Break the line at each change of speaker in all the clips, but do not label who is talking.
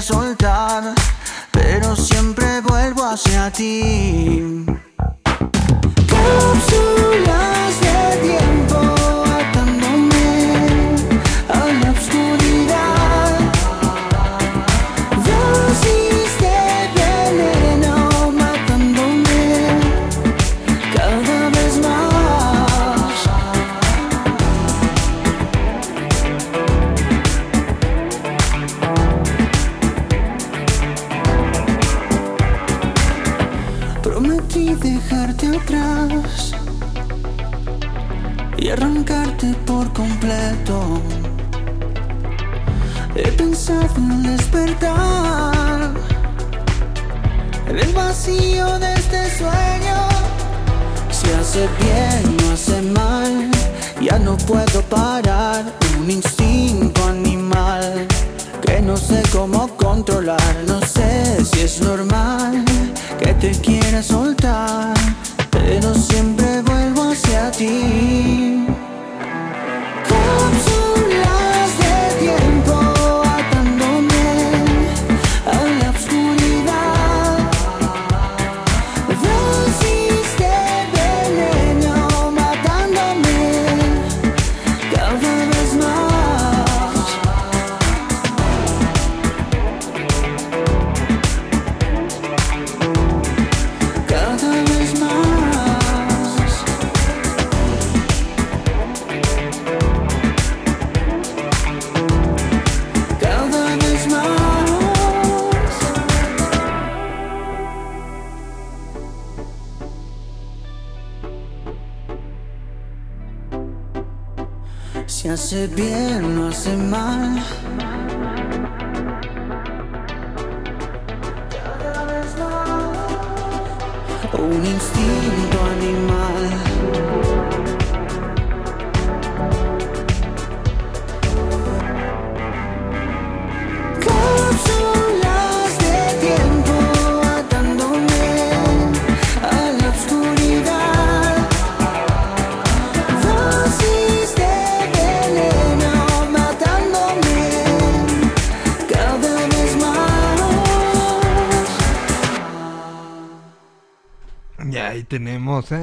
soltar, pero siempre vuelvo hacia ti.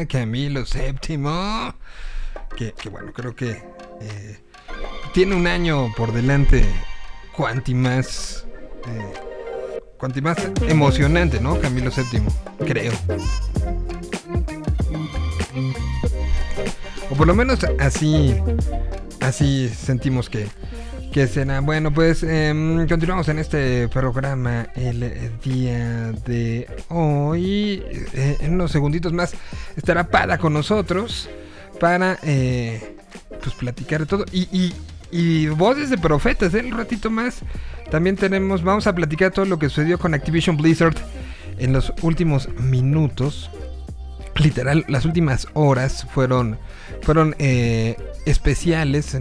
Camilo VII. Que, que bueno, creo que eh, tiene un año por delante cuanti más. eh, cuanti más emocionante, ¿no? Camilo VII, creo. O por lo menos así. Así sentimos que. Que será. Bueno, pues em, continuamos en este programa el día de hoy. Eh, en unos segunditos más estará Pada con nosotros para eh, pues platicar de todo. Y, y, y voces de profetas, ¿eh? un ratito más. También tenemos, vamos a platicar todo lo que sucedió con Activision Blizzard en los últimos minutos. Literal, las últimas horas fueron, fueron eh, especiales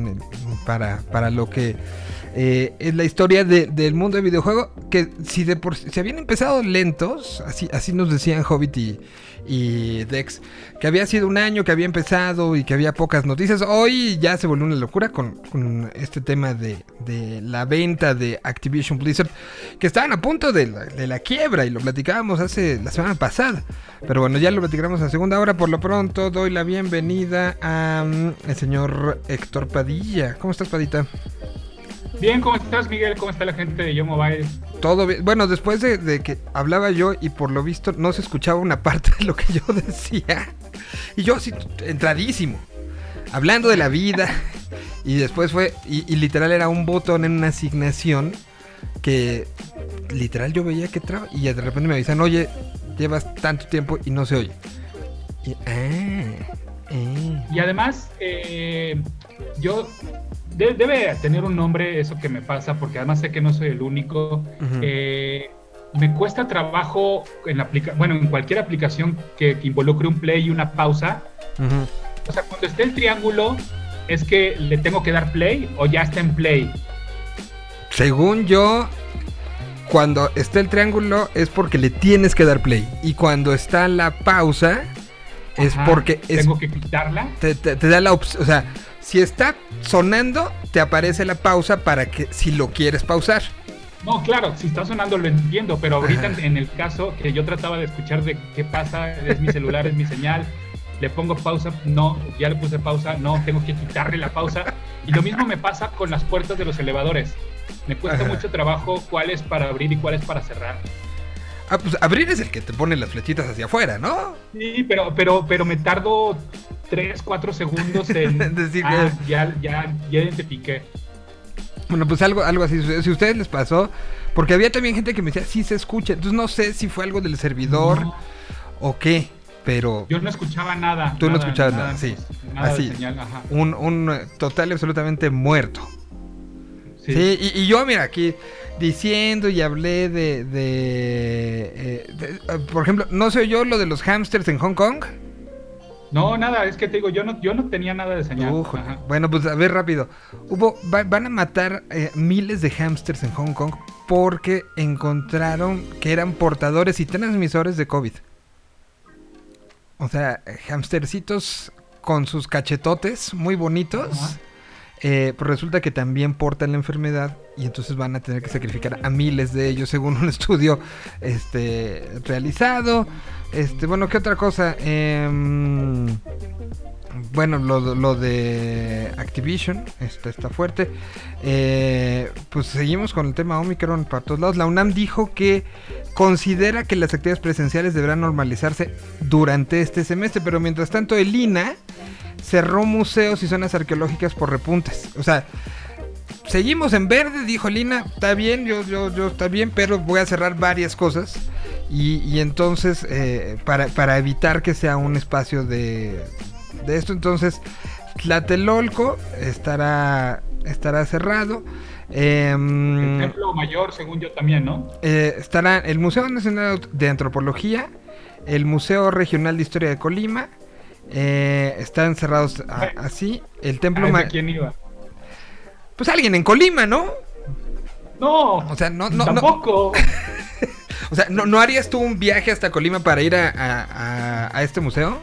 para, para lo que eh, es la historia de- del mundo del videojuego. Que si de por si habían empezado lentos, así, así nos decían Hobbit y, y Dex, que había sido un año que había empezado y que había pocas noticias. Hoy ya se volvió una locura con, este tema de, la venta de Activision Blizzard, que estaban a punto de la, quiebra y lo platicábamos hace la semana pasada. Pero bueno, ya lo platicaremos a segunda hora. Por lo pronto, doy la bienvenida a mm, señor Héctor Padilla. ¿Cómo estás, Padita?
Bien, ¿cómo estás, Miguel? ¿Cómo está la gente de Yo Mobile?
Todo bien. Bueno, después de, de que hablaba yo y por lo visto no se escuchaba una parte de lo que yo decía. Y yo así, entradísimo. Hablando de la vida. Y después fue, y, y literal era un botón en una asignación que literal yo veía que traba. Y de repente me avisan, oye, llevas tanto tiempo y no se oye. Y, ah, eh.
Y además, eh, yo de- debe tener un nombre eso que me pasa, porque además sé que no soy el único. Eh, me cuesta trabajo en la aplica bueno, en cualquier aplicación que, que involucre un play y una pausa. O sea, cuando esté el triángulo, es que le tengo que dar play o ya está en play.
Según yo, cuando está el triángulo es porque le tienes que dar play. Y cuando está la pausa es porque...
Tengo que quitarla.
Te, da la opción, o sea, si está sonando, te aparece la pausa para que si lo quieres pausar.
No, claro, si está sonando lo entiendo, pero ahorita en, el caso que yo trataba de escuchar de qué pasa, es mi celular, es mi señal, le pongo pausa, no, ya le puse pausa, no, tengo que quitarle la pausa. Y lo mismo me pasa con las puertas de los elevadores. Me cuesta mucho trabajo cuál es para abrir y cuál es para cerrar.
Ah, pues abrir es el que te pone las flechitas hacia afuera, ¿no?
Sí, pero, pero, pero me tardo 3, 4 segundos en decir ah, ya, ya, ya identifiqué.
Bueno, pues algo, algo así. Si a ustedes les pasó, porque había también gente que me decía, sí se escucha. Entonces no sé si fue algo del servidor o qué, pero...
Yo no escuchaba nada.
Tú no escuchabas nada, sí. así. Un, un total absolutamente muerto. Sí, y, yo, mira, aquí diciendo y hablé de, de, eh, eh, por ejemplo, ¿no sé yo lo de los hamsters en Hong Kong?
No, nada, es que te digo, yo no, yo no tenía nada de señal.
bueno, pues a ver rápido. Hubo, van a matar eh, miles de hamsters en Hong Kong porque encontraron que eran portadores y transmisores de COVID. O sea, hamstercitos con sus cachetotes muy bonitos. Eh, pues resulta que también portan la enfermedad y entonces van a tener que sacrificar a miles de ellos según un estudio este, realizado. Este, bueno, ¿qué otra cosa? Em, bueno, lo, de Activision está, está fuerte. Eh, pues seguimos con el tema Omicron para todos lados. La UNAM dijo que considera que las actividades presenciales deberán normalizarse durante este semestre, pero mientras tanto el INA cerró museos y zonas arqueológicas por repuntes. O sea, seguimos en verde, dijo Lina, está bien, yo, yo, yo está bien, pero voy a cerrar varias cosas. Y, entonces, eh, para, evitar que sea un espacio de, de esto, entonces, Tlatelolco estará, estará cerrado.
Em, el Templo Mayor, según yo también, ¿no?
Eh, estará el Museo Nacional de Antropología, el Museo Regional de Historia de Colima, eh, están cerrados así. El templo.
¿A quién iba?
Pues alguien en Colima, ¿no?
No.
O sea, no, no.
Tampoco.
o sea, ¿no, harías tú un viaje hasta Colima para ir a, este museo?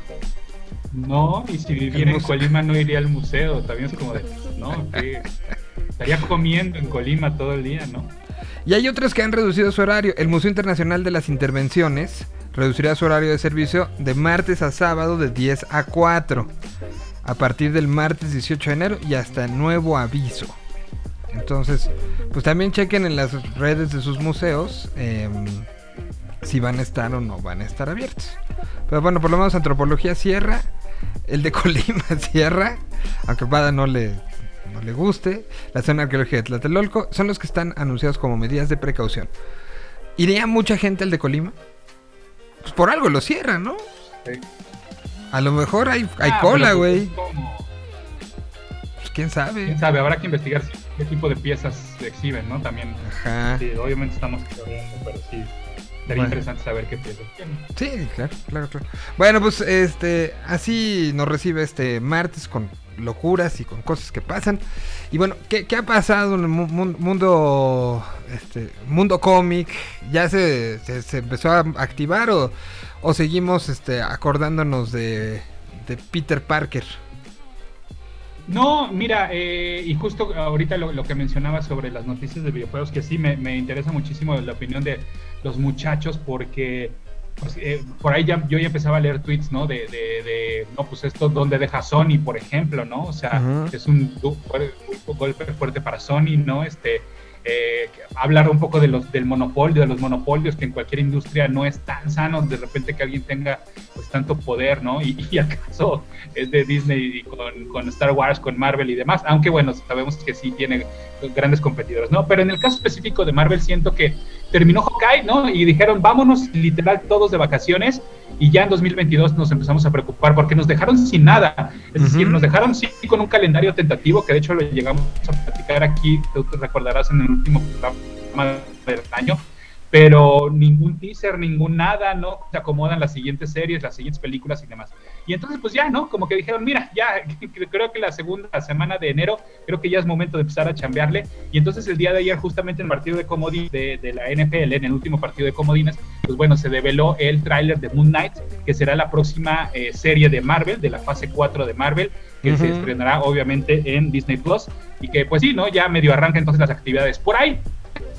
No, y si viviera en Colima no iría al museo. También es como de. No, estaría comiendo en Colima todo el día, ¿no?
Y hay otros que han reducido su horario. El Museo Internacional de las Intervenciones reducirá su horario de servicio de martes a sábado de 10 a 4. A partir del martes 18 de enero y hasta nuevo aviso. Entonces, pues también chequen en las redes de sus museos em, si van a estar o no van a estar abiertos. Pero bueno, por lo menos Antropología cierra. El de Colima cierra. Aunque Pada no le, no le guste. La zona arqueológica de Tlatelolco son los que están anunciados como medidas de precaución. ¿Iría mucha gente al de Colima? Pues por algo lo cierran, ¿no? Sí. A lo mejor hay, hay ah, cola, pues, güey. Pues, quién sabe.
Quién sabe, habrá que investigar qué tipo de piezas se exhiben, ¿no? También. Ajá. Sí, obviamente estamos corriendo, pero sí. Sería interesante saber qué piezas tienen. Sí,
claro, claro, claro. Bueno, pues este, así nos recibe este martes con locuras y con cosas que pasan. Y bueno, ¿qué, ha pasado en el mundo este mundo cómic? ¿Ya se, se, empezó a activar o, o seguimos este, acordándonos de, de Peter Parker?
No, mira, eh, y justo ahorita lo, que mencionaba sobre las noticias de videojuegos, que sí me, me interesa muchísimo la opinión de los muchachos, porque pues, eh, por ahí ya, yo ya empezaba a leer tweets, ¿no? De, de, no, pues esto donde deja Sony, por ejemplo, ¿no? O sea, es un, un, golpe fuerte para Sony, ¿no? Este, eh, hablar un poco de los, del monopolio, de los monopolios, que en cualquier industria no es tan sano de repente que alguien tenga pues tanto poder, ¿no? Y, y acaso es de Disney y con, con, Star Wars, con Marvel y demás, aunque bueno, sabemos que sí tiene grandes competidores, ¿no? Pero en el caso específico de Marvel siento que terminó Hawkeye, ¿no? Y dijeron, vámonos literal todos de vacaciones y ya en 2022 nos empezamos a preocupar porque nos dejaron sin nada. Es decir, nos dejaron sí con un calendario tentativo que de hecho lo llegamos a platicar aquí, tú te recordarás en el último programa del año, pero ningún teaser, ningún nada, ¿no? Se acomodan las siguientes series, las siguientes películas y demás. Y entonces, pues ya, ¿no? Como que dijeron, mira, ya, creo que la segunda semana de enero, creo que ya es momento de empezar a chambearle. Y entonces el día de ayer, justamente en el partido de comodín de, de, la NFL, en el último partido de comodines, pues bueno, se develó el tráiler de Moon Knight, que será la próxima eh, serie de Marvel, de la fase 4 de Marvel, que se estrenará obviamente en Disney Plus. Y que, pues sí, ¿no? Ya medio arranca entonces las actividades por ahí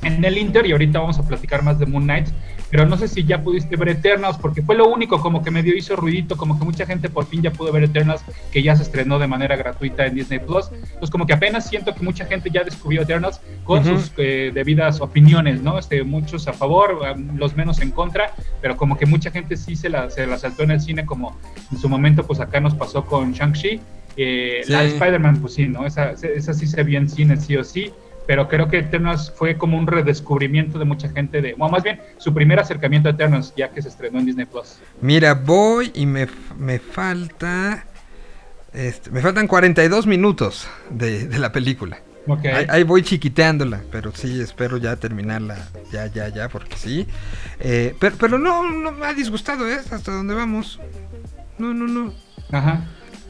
en el Inter y ahorita vamos a platicar más de Moon Knight, pero no sé si ya pudiste ver Eternals porque fue lo único como que medio hizo ruidito, como que mucha gente por fin ya pudo ver Eternals que ya se estrenó de manera gratuita en Disney Plus. Pues como que apenas siento que mucha gente ya descubrió Eternals con sus eh, debidas opiniones, ¿no? Este, muchos a favor, los menos en contra, pero como que mucha gente sí se la, se la saltó en el cine como en su momento pues acá nos pasó con Shang-Chi. Eh, La Spider-Man, pues sí, ¿no? Esa, esa sí se vio en cine sí o sí pero creo que Eternos fue como un redescubrimiento de mucha gente de, bueno, más bien su primer acercamiento a Eternos ya que se estrenó en Disney Plus.
Mira, voy y me, me falta este, me faltan 42 minutos de, de la película. Okay. Ahí, voy chiquiteándola, pero sí, espero ya terminarla, ya, ya, ya, porque sí. Eh, pero, pero no, no me ha disgustado, ¿eh? Hasta donde vamos. No, no, no. Ajá.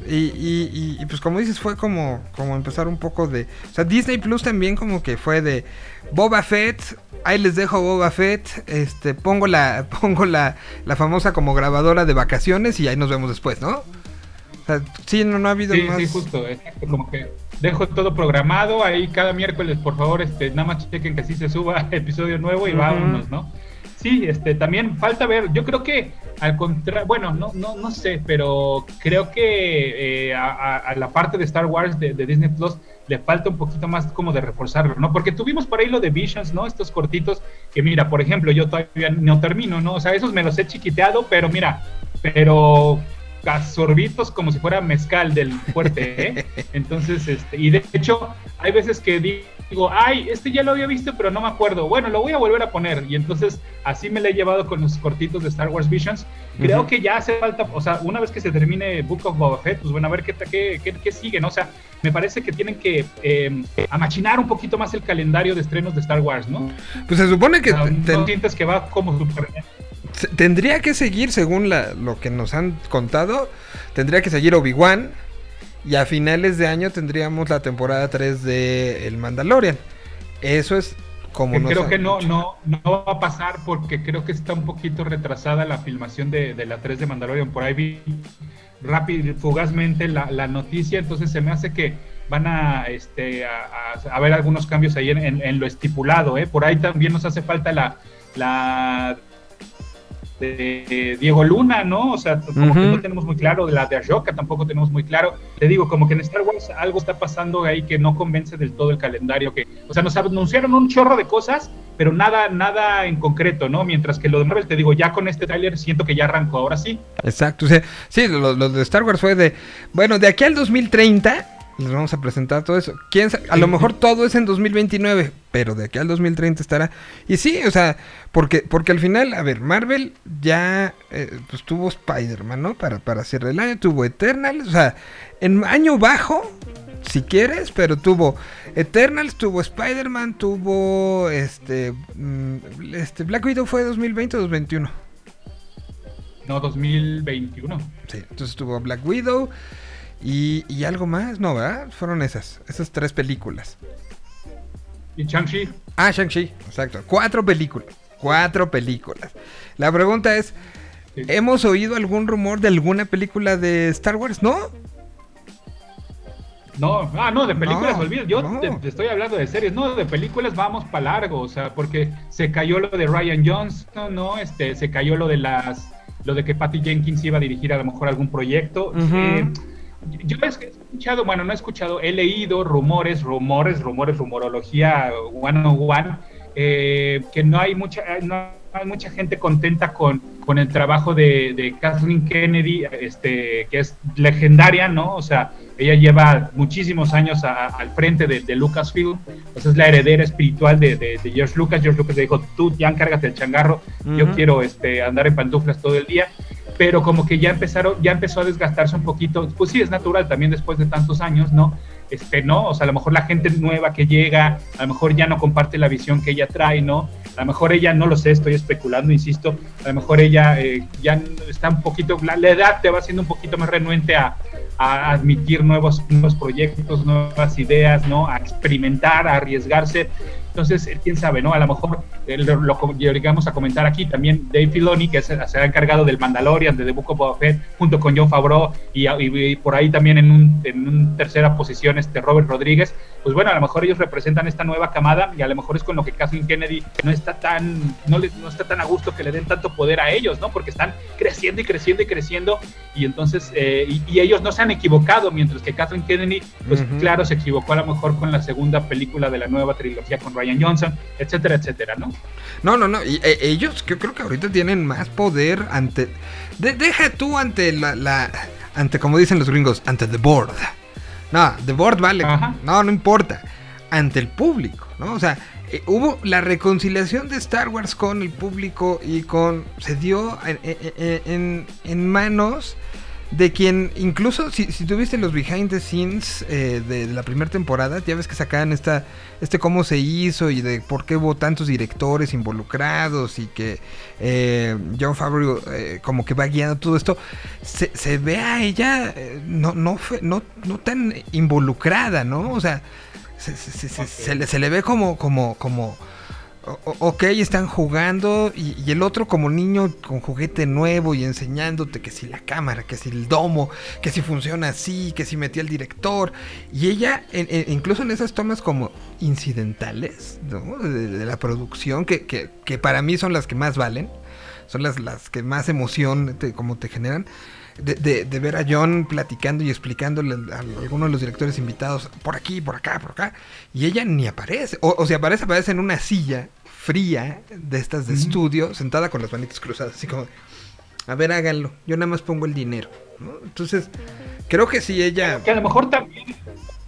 Y, y, pues como dices, fue como, como empezar un poco de... O sea, Disney Plus también como que fue de Boba Fett, ahí les dejo Boba Fett, este, pongo la, pongo la, la famosa como grabadora de vacaciones y ahí nos vemos después, ¿no? O sea, sí, no, no ha habido
más... Sí, justo, como que dejo todo programado, ahí cada miércoles, por favor, este, nada más chequen que sí se suba episodio nuevo y vámonos, ¿no? Sí, este, también falta ver, yo creo que al contrario, bueno, no, no, no sé, pero creo que eh, a, la parte de Star Wars de, Disney Plus le falta un poquito más como de reforzarlo, ¿no? Porque tuvimos por ahí lo de Visions, ¿no? Estos cortitos que mira, por ejemplo, yo todavía no termino, ¿no? O sea, esos me los he chiquiteado, pero mira, pero a sorbitos como si fuera mezcal del fuerte, ¿eh? Entonces, este, y de hecho, hay veces que digo, ay, este ya lo había visto, pero no me acuerdo. Bueno, lo voy a volver a poner. Y entonces así me lo he llevado con los cortitos de Star Wars Visions. Creo que ya hace falta, o sea, una vez que se termine Book of Boba Fett, pues bueno, a ver qué, qué, qué, sigue, ¿no? O sea, me parece que tienen que eh, amachinar un poquito más el calendario de estrenos de Star Wars, ¿no?
Pues se supone que...
O sientes que va como super
Tendría que seguir, según lo que nos han contado, tendría que seguir Obi-Wan, y a finales de año tendríamos la temporada 3 de El Mandalorian. Eso es como
Creo que no, no, no va a pasar porque creo que está un poquito retrasada la filmación de, la 3 de Mandalorian. Por ahí vi rápido, fugazmente la, noticia, entonces se me hace que van a, este, a, ver algunos cambios ahí en, lo estipulado. ¿eh? Por ahí también nos hace falta la, la de Diego Luna, ¿no? O sea, como que no tenemos muy claro, de la de Ashoka tampoco tenemos muy claro. Te digo, como que en Star Wars algo está pasando ahí que no convence del todo el calendario, que, o sea, nos anunciaron un chorro de cosas, pero nada, nada en concreto, ¿no? Mientras que lo de Marvel, te digo, ya con este tráiler siento que ya arrancó, ahora sí.
Exacto, o sea, sí, lo, lo de Star Wars fue de, bueno, de aquí al 2030 les vamos a presentar todo eso. ¿Quién a lo mejor todo es en 2029, pero de aquí al 2030 estará. Y sí, o sea, porque, porque al final, a ver, Marvel ya eh, pues tuvo Spider-Man, ¿no? Para, para hacer el año, tuvo Eternals, o sea, en año bajo, si quieres, pero tuvo Eternals, tuvo Spider-Man, tuvo este, mm, este Black Widow fue 2020 o 2021.
No, 2021.
Sí, entonces tuvo Black Widow. Y, algo más, ¿no, verdad? Fueron esas, esas tres películas.
¿Y Shang-Chi?
Ah, Shang-Chi, exacto. Cuatro películas. Cuatro películas. La pregunta es, ¿hemos oído algún rumor de alguna película de Star Wars? ¿No?
No, ah, no, de películas, olvido. Yo te, estoy hablando de series, no, de películas vamos para largo, o sea, porque se cayó lo de Ryan Johnson, ¿no? Este, se cayó lo de las, lo de que Patty Jenkins iba a dirigir a lo mejor algún proyecto. Yo he escuchado, bueno, no he escuchado, he leído rumores, rumores, rumores, rumorología one on one, eh, que no hay mucha, no hay mucha gente contenta con, con el trabajo de, de, Kathleen Kennedy, este, que es legendaria, ¿no? O sea, ella lleva muchísimos años al frente de, Lucasfilm, pues es la heredera espiritual de, de, George Lucas. George Lucas le dijo, tú ya encárgate el changarro, yo quiero este, andar en pantuflas todo el día pero como que ya empezaron, ya empezó a desgastarse un poquito, pues sí, es natural también después de tantos años, ¿no? Este, ¿no? O sea, a lo mejor la gente nueva que llega, a lo mejor ya no comparte la visión que ella trae, ¿no? A lo mejor ella, no lo sé, estoy especulando, insisto, a lo mejor ella eh, ya está un poquito, la, edad te va haciendo un poquito más renuente a, a admitir nuevos, nuevos proyectos, nuevas ideas, ¿no? A experimentar, a arriesgarse. Entonces, eh, quién sabe, ¿no? A lo mejor eh, lo, llegamos a comentar aquí también Dave Filoni, que se, ha encargado del Mandalorian, de The Book of Boba Fett, junto con John Favreau, y, por ahí también en una en tercera posición este Robert Rodríguez. Pues bueno, a lo mejor ellos representan esta nueva camada y a lo mejor es con lo que Kathleen Kennedy no está tan, no, le, no está tan a gusto que le den tanto poder a ellos, ¿no? Porque están creciendo y creciendo y creciendo y entonces, eh, y, ellos no se han equivocado, mientras que Kathleen Kennedy, pues claro, se equivocó a lo mejor con la segunda película de la nueva trilogía con Ryan Johnson, etcétera, etcétera, ¿no?
No, no, no. Y, eh, ellos yo creo que ahorita tienen más poder ante. deja tú ante la, Ante, como dicen los gringos, ante the board. No, the board vale. No, no importa. Ante el público, ¿no? O sea, eh, hubo la reconciliación de Star Wars con el público y con. Se dio en, en manos de quien incluso si, tuviste los behind the scenes eh, de, la primera temporada, ya ves que sacaban esta, este cómo se hizo y de por qué hubo tantos directores involucrados y que eh, John Favreau eh, como que va guiando todo esto, se, se ve a ella no, no, no, no tan involucrada, ¿no? O sea, se, se, se, le, se le ve como, como, como ok, están jugando y, el otro como niño con juguete nuevo y enseñándote que si la cámara, que si el domo, que si funciona así, que si metía el director. Y ella, incluso en esas tomas como incidentales de, la producción, que, que, para mí son las que más valen, son las, las que más emoción como te generan de, de, ver a John platicando y explicándole a, algunos de los directores invitados por aquí, por acá, por acá, y ella ni aparece, o, o si aparece, aparece en una silla fría de estas de estudio, sentada con las manitas cruzadas, así como, a ver, háganlo, yo nada más pongo el dinero, Entonces, creo que si ella...
Que a lo mejor también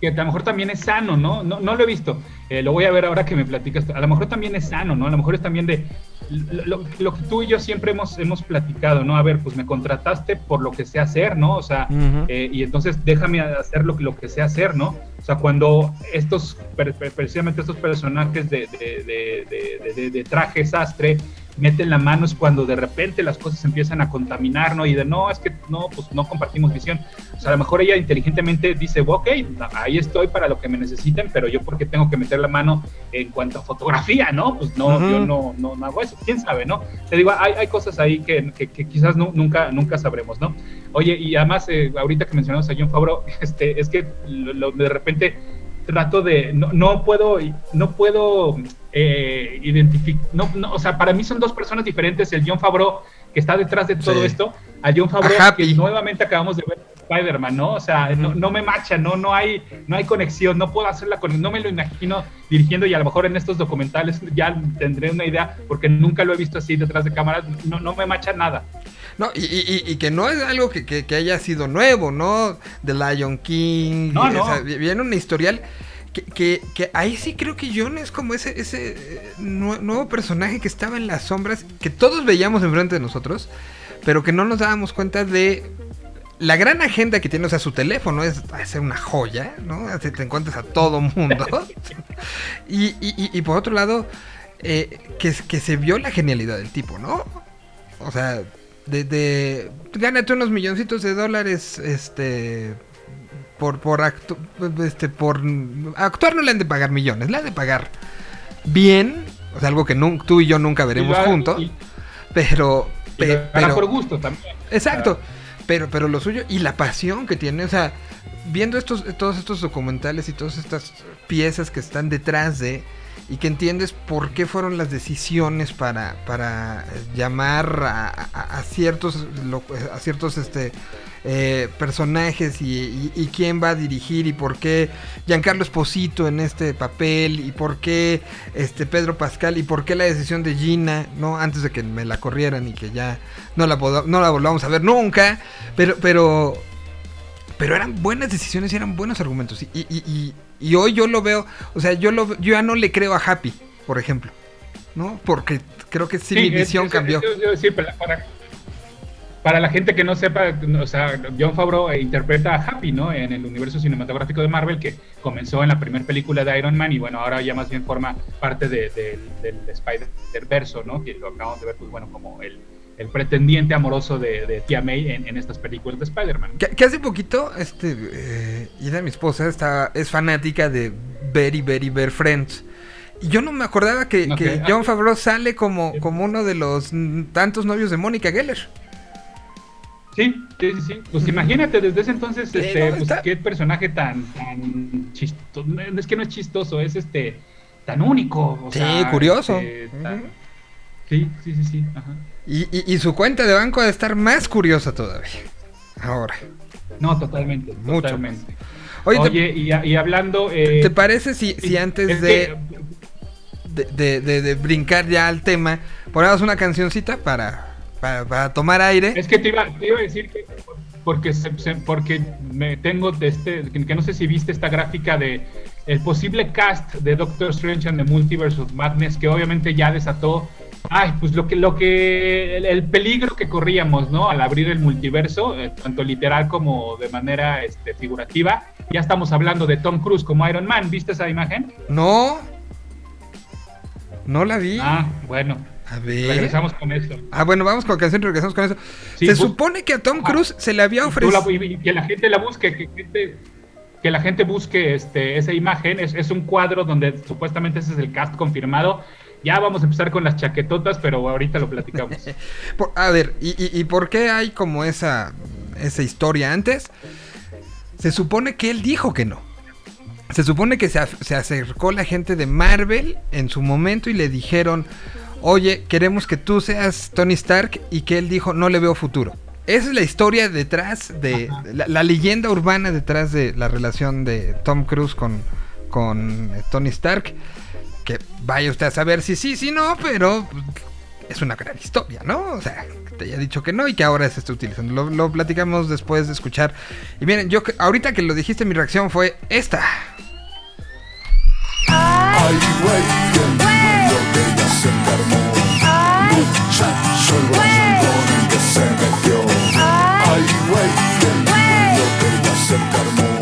que a lo mejor también es sano, ¿no? No, no lo he visto. Eh, lo voy a ver ahora que me platicas. A lo mejor también es sano, ¿no? A lo mejor es también de lo, que tú y yo siempre hemos, hemos platicado, ¿no? A ver, pues me contrataste por lo que sé hacer, ¿no? O sea, eh, y entonces déjame hacer lo, lo que sé hacer, ¿no? O sea, cuando estos, precisamente estos personajes de, de, de, de traje sastre meten la mano es cuando de repente las cosas empiezan a contaminar, ¿no? Y de no, es que no, pues no compartimos visión. O sea, a lo mejor ella inteligentemente dice, ok, ahí estoy para lo que me necesiten, pero yo porque tengo que meter la mano en cuanto a fotografía, ¿no? Pues no, yo no, no, hago eso, quién sabe, ¿no? Te digo, hay, hay cosas ahí que, que, quizás nunca, nunca sabremos, ¿no? Oye, y además, eh, ahorita que mencionamos a John Favreau, este, es que de repente trato de, no, no puedo, no puedo eh, identificar, no, no, o sea, para mí son dos personas diferentes, el John Favreau que está detrás de todo esto, a John Favreau que nuevamente acabamos de ver Spider-Man, ¿no? O sea, no, no, me macha, no, no hay, no hay conexión, no puedo hacer la conexión, no me lo imagino dirigiendo y a lo mejor en estos documentales ya tendré una idea, porque nunca lo he visto así detrás de cámaras, no, no me macha nada.
No, y, y, y, que no es algo que, que, haya sido nuevo, ¿no? The Lion King. No, no. viene un historial que, que, ahí sí creo que John es como ese, ese eh, nuevo personaje que estaba en las sombras, que todos veíamos enfrente de nosotros, pero que no nos dábamos cuenta de la gran agenda que tiene, o sea, su teléfono es ser una joya, ¿no? Así te encuentras a todo mundo. y, y, y, por otro lado, eh, que, que se vio la genialidad del tipo, ¿no? O sea, de, de gánate unos milloncitos de dólares, este, por por este por actuar no le han de pagar millones, le han de pagar bien, o sea, algo que tú y yo nunca veremos juntos, pero pero,
por gusto también.
Exacto. Pero pero lo suyo y la pasión que tiene, o sea, viendo estos todos estos documentales y todas estas piezas que están detrás de y que entiendes por qué fueron las decisiones para, para llamar a, ciertos a ciertos este eh, personajes y, quién va a dirigir y por qué Giancarlo Esposito en este papel y por qué este Pedro Pascal y por qué la decisión de Gina, ¿no? Antes de que me la corrieran y que ya no la, no la volvamos a ver nunca, pero, pero, pero eran buenas decisiones y eran buenos argumentos. Y, y, hoy yo lo veo, o sea, yo, lo, yo ya no le creo a Happy, por ejemplo, ¿no? Porque creo que sí, mi visión cambió.
para, para la gente que no sepa, o sea, John Favreau interpreta a Happy, ¿no? En el universo cinematográfico de Marvel, que comenzó en la primera película de Iron Man y bueno, ahora ya más bien forma parte del Spider-Verso, ¿no? Que lo acabamos de ver, pues bueno, como el, el pretendiente amoroso de, de Tia May en, estas películas de Spider-Man.
Que, hace poquito, este, eh, Ida, mi esposa, está, es fanática de Very, Very, Very Friends. Y yo no me acordaba que, que John Favreau sale como, como uno de los tantos novios de Mónica Geller.
Sí, sí, sí. Pues imagínate, desde ese entonces, este, pues, qué personaje tan, tan chistoso. Es que no es chistoso, es este tan único.
sí, curioso.
Este, sí, sí, sí, sí.
Y, y, su cuenta de banco debe estar más curiosa todavía. Ahora.
No, totalmente. Mucho totalmente. Oye, y, hablando. Eh,
¿Te parece si, si antes de, de, de, de, brincar ya al tema, ponemos una cancioncita para para, tomar aire.
Es que te iba, te iba a decir que porque porque me tengo de este que no sé si viste esta gráfica de el posible cast de Doctor Strange and the Multiverse of Madness que obviamente ya desató ay pues lo que lo que el, peligro que corríamos no al abrir el multiverso eh, tanto literal como de manera este, figurativa ya estamos hablando de Tom Cruise como Iron Man viste esa imagen
no no la vi
ah bueno a ver. Regresamos con eso.
Ah, bueno, vamos con canción y regresamos con eso. se supone que a Tom Cruise se le había ofrecido.
que la gente la busque, que, la gente busque este, esa imagen. Es, un cuadro donde supuestamente ese es el cast confirmado. Ya vamos a empezar con las chaquetotas, pero ahorita lo platicamos.
a ver, ¿y, por qué hay como esa, esa historia antes? Se supone que él dijo que no. Se supone que se, se acercó la gente de Marvel en su momento y le dijeron oye, queremos que tú seas Tony Stark y que él dijo, no le veo futuro. Esa es la historia detrás de, la, leyenda urbana detrás de la relación de Tom Cruise con, con eh, Tony Stark. Que vaya usted a saber si sí, si no, pero es una gran historia, ¿no? O sea, te haya dicho que no y que ahora se está utilizando. Lo, lo platicamos después de escuchar. Y miren, yo ahorita que lo dijiste, mi reacción fue esta. Ay,
güey, güey. Que se se metió. Ay, güey, que se.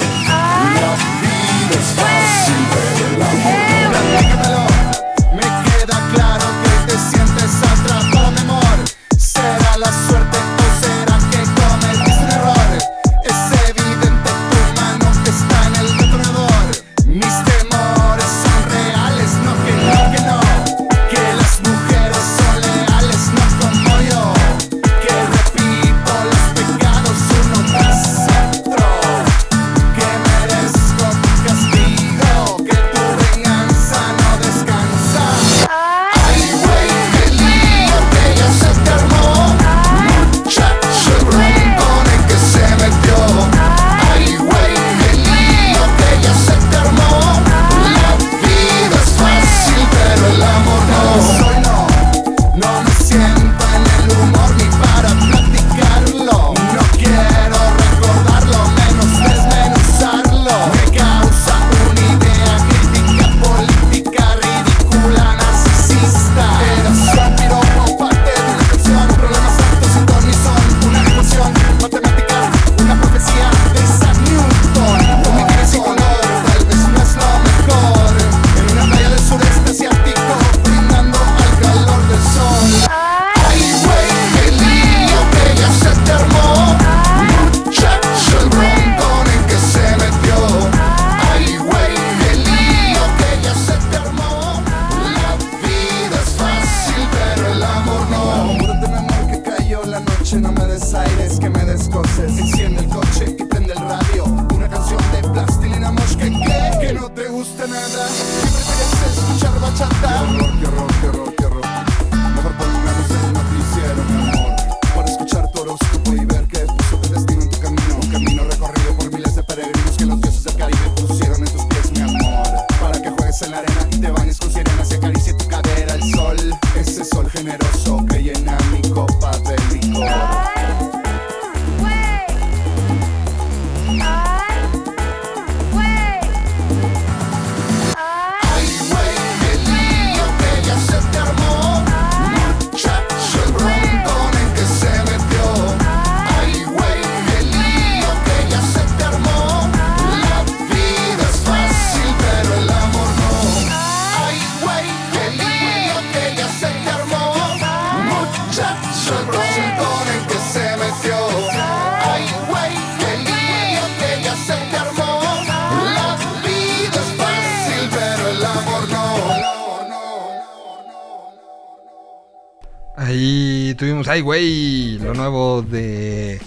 Nuevo de,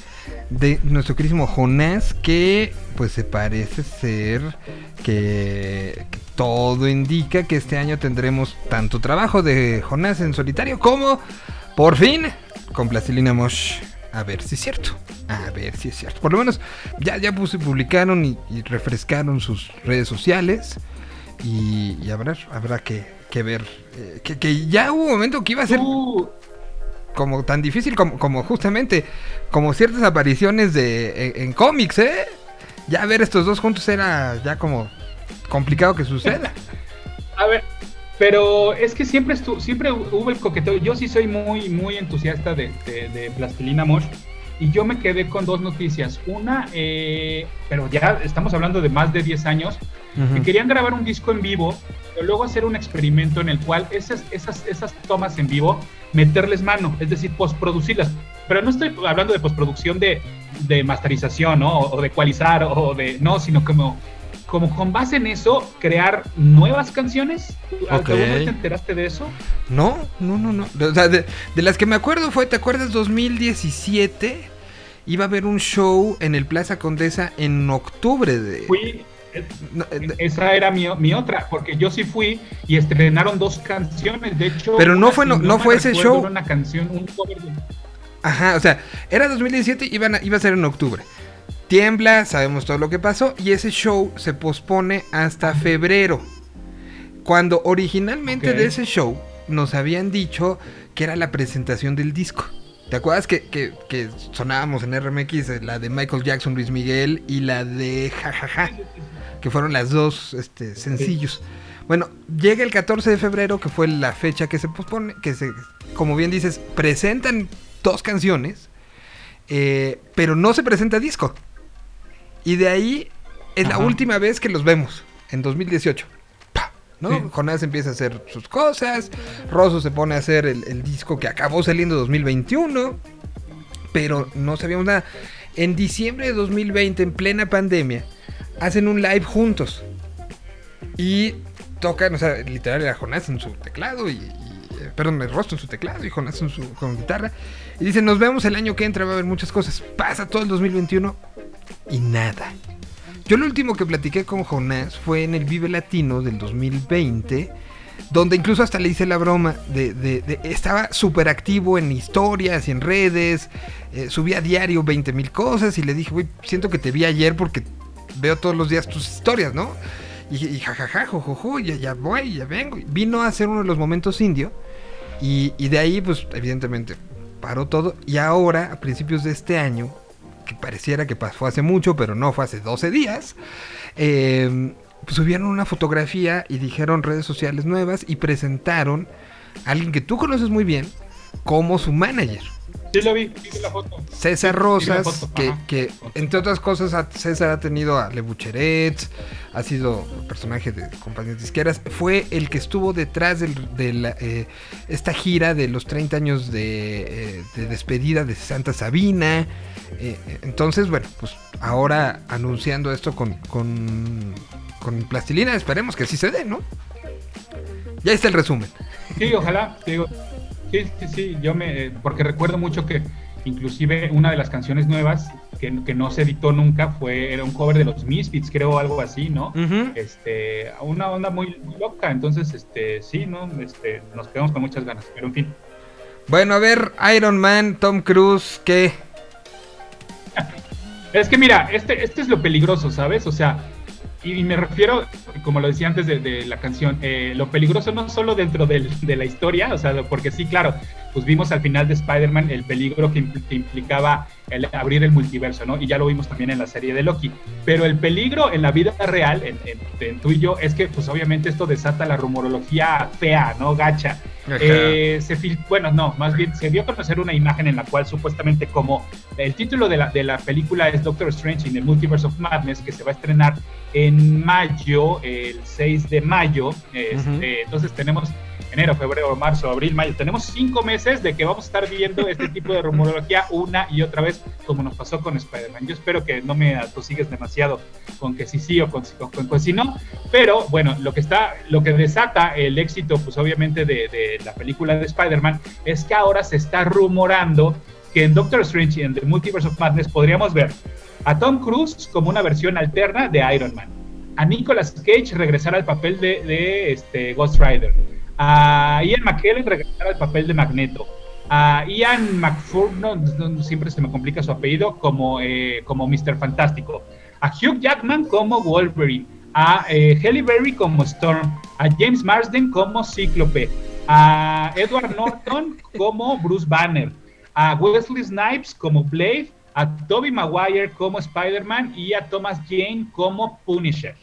de nuestro querísimo Jonás, que pues se parece ser que, todo indica que este año tendremos tanto trabajo de Jonás en solitario como, por fin, con Plastilina Mosh. A ver si es cierto. A ver si es cierto. Por lo menos ya, ya publicaron y, refrescaron sus redes sociales. Y, y habrá, habrá que, que ver. eh, que, que ya hubo un momento que iba a ser como tan difícil como, como justamente como ciertas apariciones de en, cómics, ¿eh? Ya ver estos dos juntos era ya como complicado que suceda.
A ver, pero es que siempre siempre hubo el coqueteo. Yo sí soy muy, muy entusiasta de, de, de Plastilina Mosh. Y yo me quedé con dos noticias. Una, eh, pero ya estamos hablando de más de 10 años, que querían grabar un disco en vivo, pero luego hacer un experimento en el cual esas, esas, esas tomas en vivo, meterles mano, es decir, postproducirlas. Pero no estoy hablando de postproducción de, de masterización, ¿no? O, o de ecualizar, o de. No, sino como, como con base en eso, crear nuevas canciones.
Ok.
¿Alguna vez te enteraste de eso?
No, no, no, no. O sea, de, de las que me acuerdo fue, ¿te acuerdas? 2017 iba a haber un show en el Plaza Condesa en octubre de...
Fui. eh,
no, eh, de-
Esa era mi, mi otra, porque yo sí fui y estrenaron dos canciones. De hecho,
Pero no fue- no- no fue ese show.
Una canción, un cover de-
Ajá, o sea, era 2017, iban a- iba a ser en octubre. Tiembla, sabemos todo lo que pasó, y ese show se pospone hasta febrero. Cuando originalmente de ese show nos habían dicho que era la presentación del disco. ¿Te acuerdas que, que- que sonábamos en RMX eh, la de Michael Jackson, Luis Miguel y la de Jajaja? que fueron las dos este, sencillos. Bueno, llega el 14 de febrero, que fue la fecha que se pospone, que se, como bien dices, presentan dos canciones, eh, pero no se presenta disco. Y de ahí es la
Ajá.
última vez que los vemos, en 2018. Pa, ¿no?
Sí.
Jonás empieza a hacer sus cosas, Rosso se pone a hacer el, el disco que acabó saliendo en 2021, pero no sabíamos nada. En diciembre de 2020, en plena pandemia, hacen un live juntos. Y tocan, o sea, literal era Jonás en su teclado y, y, eh, perdón, el rostro en su teclado y Jonás en su con guitarra. Y dicen, nos vemos el año que entra, va a haber muchas cosas. Pasa todo el 2021 y nada. Yo lo último que platiqué con Jonás fue en el Vive Latino del 2020, donde incluso hasta le hice la broma estaba súper activo en historias y en redes, eh, subía a diario 20 mil cosas y le dije, siento que te vi ayer porque veo todos los días tus historias, ¿no? Y, y jajaja, jojojo, ya, ya voy, ya vengo. Vino a ser uno de los momentos indio y, y de ahí, pues, evidentemente, paró todo. Y ahora, a principios de este año, que pareciera que pasó hace mucho, pero no fue hace 12 días, eh, subieron una fotografía y dijeron redes sociales nuevas y presentaron a alguien que tú conoces muy bien como su manager.
Sí, lo vi, vi la foto.
César
Sí,
Rosas,
foto,
que, entre otras cosas a- César ha tenido a Le Bucherets, ha sido personaje de compañías disqueras, fue el que estuvo detrás del- de la, eh, esta gira de los 30 años de, eh, de despedida de Santa Sabina. eh, entonces, bueno, pues ahora anunciando esto con, con, con plastilina, esperemos que sí se dé, ¿no? Ya está el resumen.
Sí, ojalá, digo. Sí, sí, sí, yo me, eh, porque recuerdo mucho que inclusive una de las canciones nuevas que, que no se editó nunca fue, era un cover de los Misfits, creo, algo así, ¿no? Este, una onda muy, muy loca, entonces, este, sí, ¿no? Este, nos quedamos con muchas ganas, pero en fin.
Bueno, a ver, Iron Man, Tom Cruise, ¿qué?
Es que mira, este, este es lo peligroso, ¿sabes? O sea, y, me refiero, como lo decía antes de, de la canción, eh, lo peligroso no solo dentro del- de la historia, o sea, porque sí, claro, pues vimos al final de Spider-Man el peligro que, impl- que implicaba el abrir el multiverso, ¿no? Y ya lo vimos también en la serie de Loki. Pero el peligro en la vida real, en, en- en tú y yo, es que pues obviamente esto desata la rumorología fea, ¿no? Gacha. Eh, se fil- bueno, no, más bien se dio a conocer una imagen en la cual supuestamente como el título de la, de la película es Doctor Strange in the Multiverse of Madness, que se va a estrenar en mayo, el 6 de mayo. Este. Entonces tenemos enero, febrero, marzo, abril, mayo. Tenemos cinco meses de que vamos a estar viendo este tipo de rumorología una y otra vez, como nos pasó con Spider-Man. Yo espero que no me atosigues demasiado con que sí sí o con, con, con, si no, pero bueno, lo que está, lo que desata el éxito, pues obviamente de, de la película de Spider-Man, es que ahora se está rumorando que en Doctor Strange y en The Multiverse of Madness podríamos ver a Tom Cruise como una versión alterna de Iron Man, a Nicolas Cage regresar al papel de, este, Ghost Rider, a Ian McKellen regresar al papel de Magneto, a Ian McFurn, siempre se me complica su apellido, como, eh, como Mr. Fantástico, a Hugh Jackman como Wolverine, a eh, Halle Berry como Storm, a James Marsden como Cíclope, a Edward Norton como Bruce Banner, a Wesley Snipes como Blade, a Toby Maguire como Spider-Man. Y a Thomas Jane como Punisher.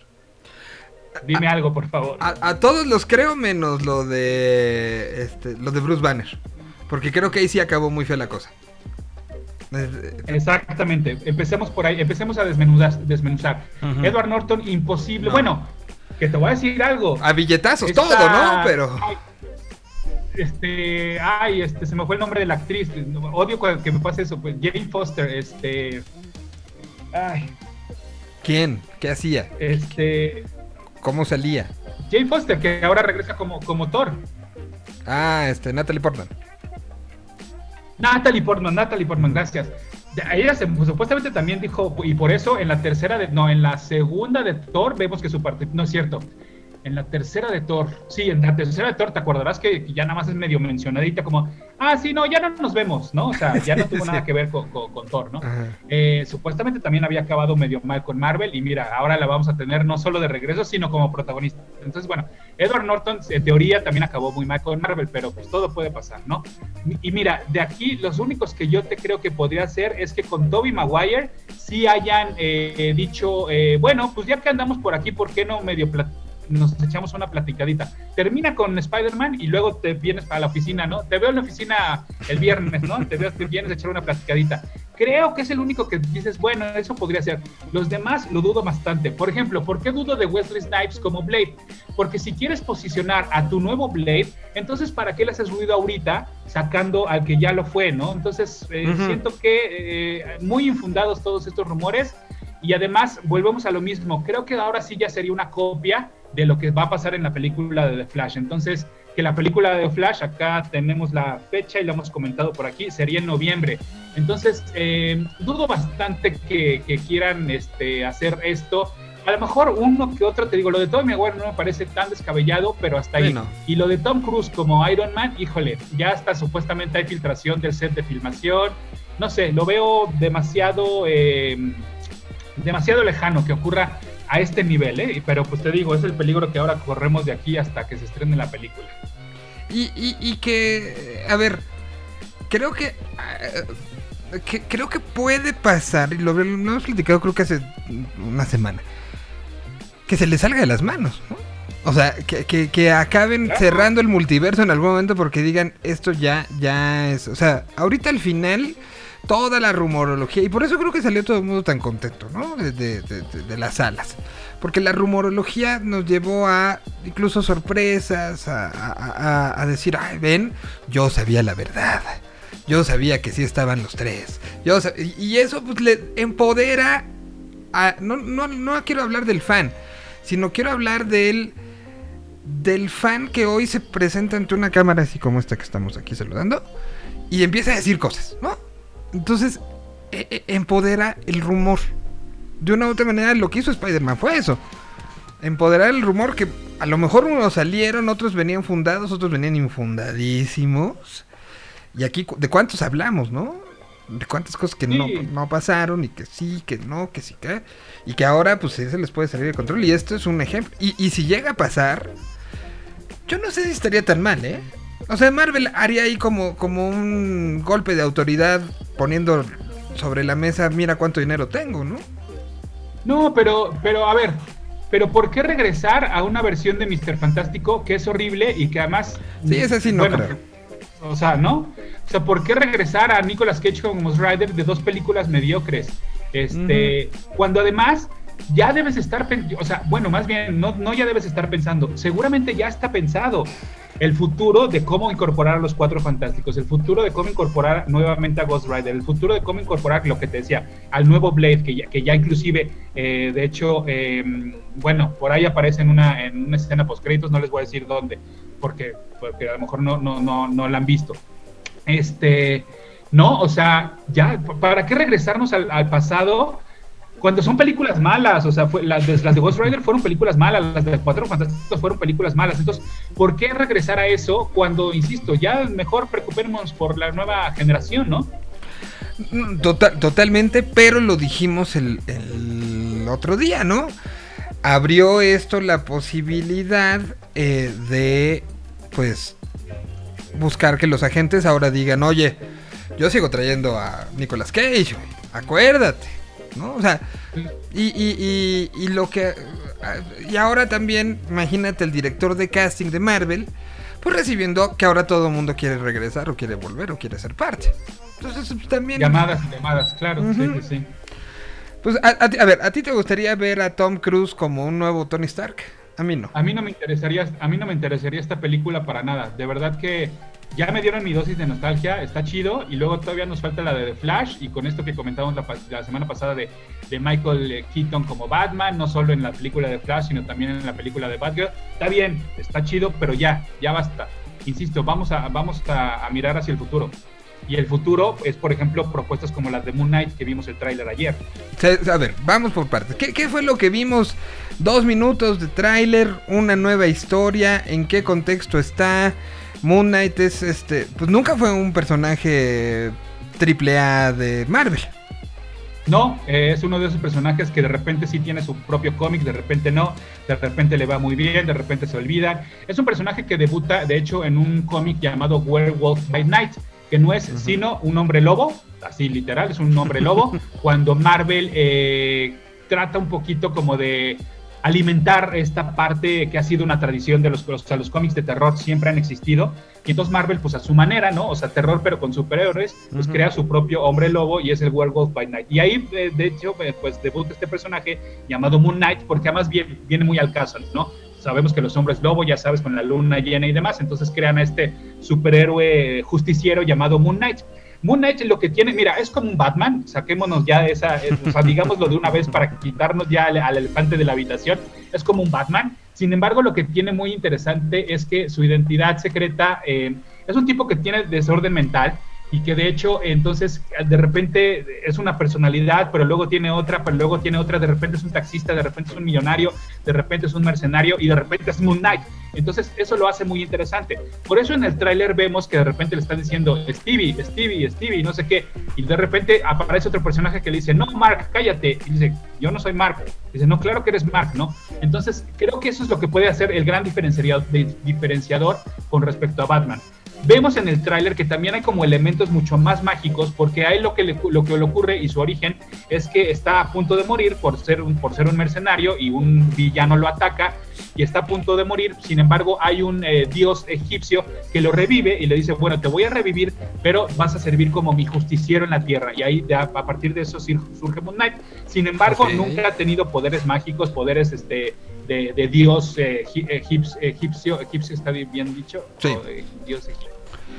Dime algo, por favor.
A, todos los creo menos lo de este, lo de Bruce Banner. Porque creo que ahí sí acabó muy fea la cosa.
Exactamente. Empecemos por ahí, empecemos a desmenuzar. desmenuzar. Edward Norton, imposible. Bueno, que te voy a decir algo.
A billetazos, todo, ¿no? Pero
este, ay, este, se me fue el nombre de la actriz, odio que me pase eso, pues Jane Foster, este, ay.
¿Quién? ¿Qué hacía?
Este,
¿cómo salía?
Jane Foster, que ahora regresa como, como Thor.
Ah, este, Natalie Portman.
Natalie Portman, Natalie Portman, gracias. Ella se, pues, supuestamente también dijo, y por eso en la tercera de, no, en la segunda de Thor vemos que su parte, no es cierto, en la tercera de Thor, sí, en la tercera de Thor, te acordarás que ya nada más es medio mencionadita, como, ah, sí, no, ya no nos vemos, ¿no? O sea, ya no tuvo nada que ver con, Thor, ¿no? Eh, supuestamente también había acabado medio mal con Marvel y mira, ahora la vamos a tener no solo de regreso, sino como protagonista. Entonces, bueno, Edward Norton en teoría también acabó muy mal con Marvel, pero pues todo puede pasar, ¿no? Y mira, de aquí los únicos que yo te creo que podría ser es que con Toby Maguire sí hayan eh, dicho, eh, bueno, pues ya que andamos por aquí, ¿por qué no medio nos echamos una platicadita. Termina con Spider-Man y luego te vienes para la oficina, ¿no? Te veo en la oficina el viernes, ¿no? Te, veo, te vienes a echar una platicadita. Creo que es el único que dices, bueno, eso podría ser. Los demás lo dudo bastante. Por ejemplo, ¿por qué dudo de Wesley Snipes como Blade? Porque si quieres posicionar a tu nuevo Blade, entonces ¿para qué le haces ruido ahorita sacando al que ya lo fue, ¿no? Entonces, eh, siento que eh, muy infundados todos estos rumores. Y además, volvemos a lo mismo. Creo que ahora sí ya sería una copia de lo que va a pasar en la película de The Flash. Entonces, que la película de The Flash, acá tenemos la fecha y lo hemos comentado por aquí, sería en noviembre. Entonces, eh, dudo bastante que, quieran este, hacer esto. A lo mejor uno que otro, te digo, lo de Tom Maguire no me parece tan descabellado, pero hasta ahí. Y lo de Tom Cruise como Iron Man, híjole, ya hasta supuestamente hay filtración del set de filmación. No sé, lo veo demasiado, eh, demasiado lejano que ocurra a este nivel, ¿eh? Pero pues te digo, es el peligro que ahora corremos de aquí hasta que se estrene la película.
Y, y, que, a ver, creo que, eh, que, creo que puede pasar, y lo, hemos platicado creo que hace una semana, que se le salga de las manos, ¿no? O sea, que, que, acaben cerrando el multiverso en algún momento porque digan, esto ya, ya es, o sea, ahorita al final toda la rumorología. Y por eso creo que salió todo el mundo tan contento, ¿no? De, las salas. Porque la rumorología nos llevó a incluso sorpresas, a, decir, ay, ven, yo sabía la verdad. Yo sabía que sí estaban los tres. Y eso pues le empodera a... No, no, no quiero hablar del fan, sino quiero hablar del del fan que hoy se presenta ante una cámara así como esta que estamos aquí saludando y empieza a decir cosas, ¿no? Entonces, e, e, empodera el rumor. De una u otra manera, lo que hizo Spider-Man fue eso. Empoderar el rumor que a lo mejor unos salieron, otros venían fundados, otros venían infundadísimos. Y aquí, ¿de cuántos hablamos, no? De cuántas cosas que no, no, pasaron y que sí, que no, que sí, que... Y que ahora, pues, se les puede salir de control. Y esto es un ejemplo. Y, y si llega a pasar, yo no sé si estaría tan mal, ¿eh? O sea, Marvel haría ahí como, como un golpe de autoridad poniendo sobre la mesa, mira cuánto dinero tengo, ¿no?
No, pero, pero a ver, pero ¿por qué regresar a una versión de Mr. Fantástico que es horrible y que además...
Sí, es así, no creo.
O sea, ¿no? O sea, ¿por qué regresar a Nicolas Cage como Ghost Rider de dos películas mediocres? Este, cuando además ya debes estar, o sea, bueno, más bien, no, no ya debes estar pensando, seguramente ya está pensado. El futuro de cómo incorporar a los cuatro fantásticos, el futuro de cómo incorporar nuevamente a Ghost Rider, el futuro de cómo incorporar lo que te decía, al nuevo Blade, que ya, que ya inclusive, eh, de hecho, em, bueno, por ahí aparece en una, en una escena post créditos, no les voy a decir dónde, porque, porque a lo mejor no, no, no, no la han visto. Este, no, o sea, ya, ¿para qué regresarnos al, al pasado? Cuando son películas malas, o sea, las, de, Ghost Rider fueron películas malas, las de Cuatro Fantásticos fueron películas malas. Entonces, ¿por qué regresar a eso cuando, insisto, ya mejor preocupémonos por la nueva generación, ¿no?
Mm, total, totalmente, pero lo dijimos el, el, otro día, ¿no? Abrió esto la posibilidad eh, de, pues, buscar que los agentes ahora digan, oye, yo sigo trayendo a Nicolas Cage, acuérdate ¿no? O sea, y, y, y, lo que... Y ahora también, imagínate el director de casting de Marvel, pues recibiendo que ahora todo el mundo quiere regresar o quiere volver o quiere ser parte. Entonces pues, también...
Llamadas y llamadas, claro, sí, sí,
Pues a, a, a, ver, ¿a ti te gustaría ver a Tom Cruise como un nuevo Tony Stark? A mí no.
A mí no me interesaría, a mí no me interesaría esta película para nada. De verdad que ya me dieron mi dosis de nostalgia, está chido, y luego todavía nos falta la de The Flash, y con esto que comentamos la, semana pasada de, de, Michael Keaton como Batman, no solo en la película de Flash, sino también en la película de Batgirl, está bien, está chido, pero ya, ya basta. Insisto, vamos a, vamos a mirar hacia el futuro. Y el futuro es, por ejemplo, propuestas como las de Moon Knight que vimos el tráiler ayer.
A ver, vamos por partes. ¿Qué, ¿Qué, fue lo que vimos? Dos minutos de tráiler, una nueva historia, en qué contexto está. Moon Knight es este, pues nunca fue un personaje triple A de Marvel.
No, eh, es uno de esos personajes que de repente sí tiene su propio cómic, de repente no, de repente le va muy bien, de repente se olvida. Es un personaje que debuta, de hecho, en un cómic llamado Werewolf by Night, que no es uh -huh. sino un hombre lobo, así literal, es un hombre lobo, cuando Marvel eh, trata un poquito como de alimentar esta parte que ha sido una tradición de los, o sea, los cómics de terror siempre han existido. Y entonces Marvel, pues a su manera, ¿no? O sea, terror pero con superhéroes, pues uh -huh. crea su propio hombre lobo y es el Werewolf by Night. Y ahí, de, de hecho, pues debuta este personaje llamado Moon Knight, porque además viene, viene muy al caso, ¿no? Sabemos que los hombres lobo, ya sabes, con la luna llena y demás, entonces crean a este superhéroe justiciero llamado Moon Knight. Moon Knight lo que tiene, mira, es como un Batman, saquémonos ya esa, o sea, digámoslo de una vez para quitarnos ya al, al, elefante de la habitación, es como un Batman. Sin embargo, lo que tiene muy interesante es que su identidad secreta eh, es un tipo que tiene desorden mental y que de hecho entonces de repente es una personalidad, pero luego tiene otra, pero luego tiene otra, de repente es un taxista, de repente es un millonario, de repente es un mercenario y de repente es Moon Knight. Entonces eso lo hace muy interesante. Por eso en el tráiler vemos que de repente le están diciendo Stevie, Stevie, Stevie, no sé qué, y de repente aparece otro personaje que le dice, no, Mark, cállate. Y dice, yo no soy Mark. Dice, no, claro que eres Mark, ¿no? Entonces creo que eso es lo que puede hacer el gran diferenciador, diferenciador con respecto a Batman. Vemos en el tráiler que también hay como elementos mucho más mágicos, porque a él lo que, le, lo que le ocurre y su origen es que está a punto de morir por ser, un, por ser un mercenario y un villano lo ataca y está a punto de morir. Sin embargo, hay un eh, dios egipcio que lo revive y le dice, bueno, te voy a revivir, pero vas a servir como mi justiciero en la tierra. Y ahí a, a partir de eso surge Moon Knight. Sin embargo, okay. nunca ha tenido poderes mágicos, poderes este, de, de dios eh, egipcio, egipcio, egipcio, está bien dicho,
sí.
o de dios egipcio.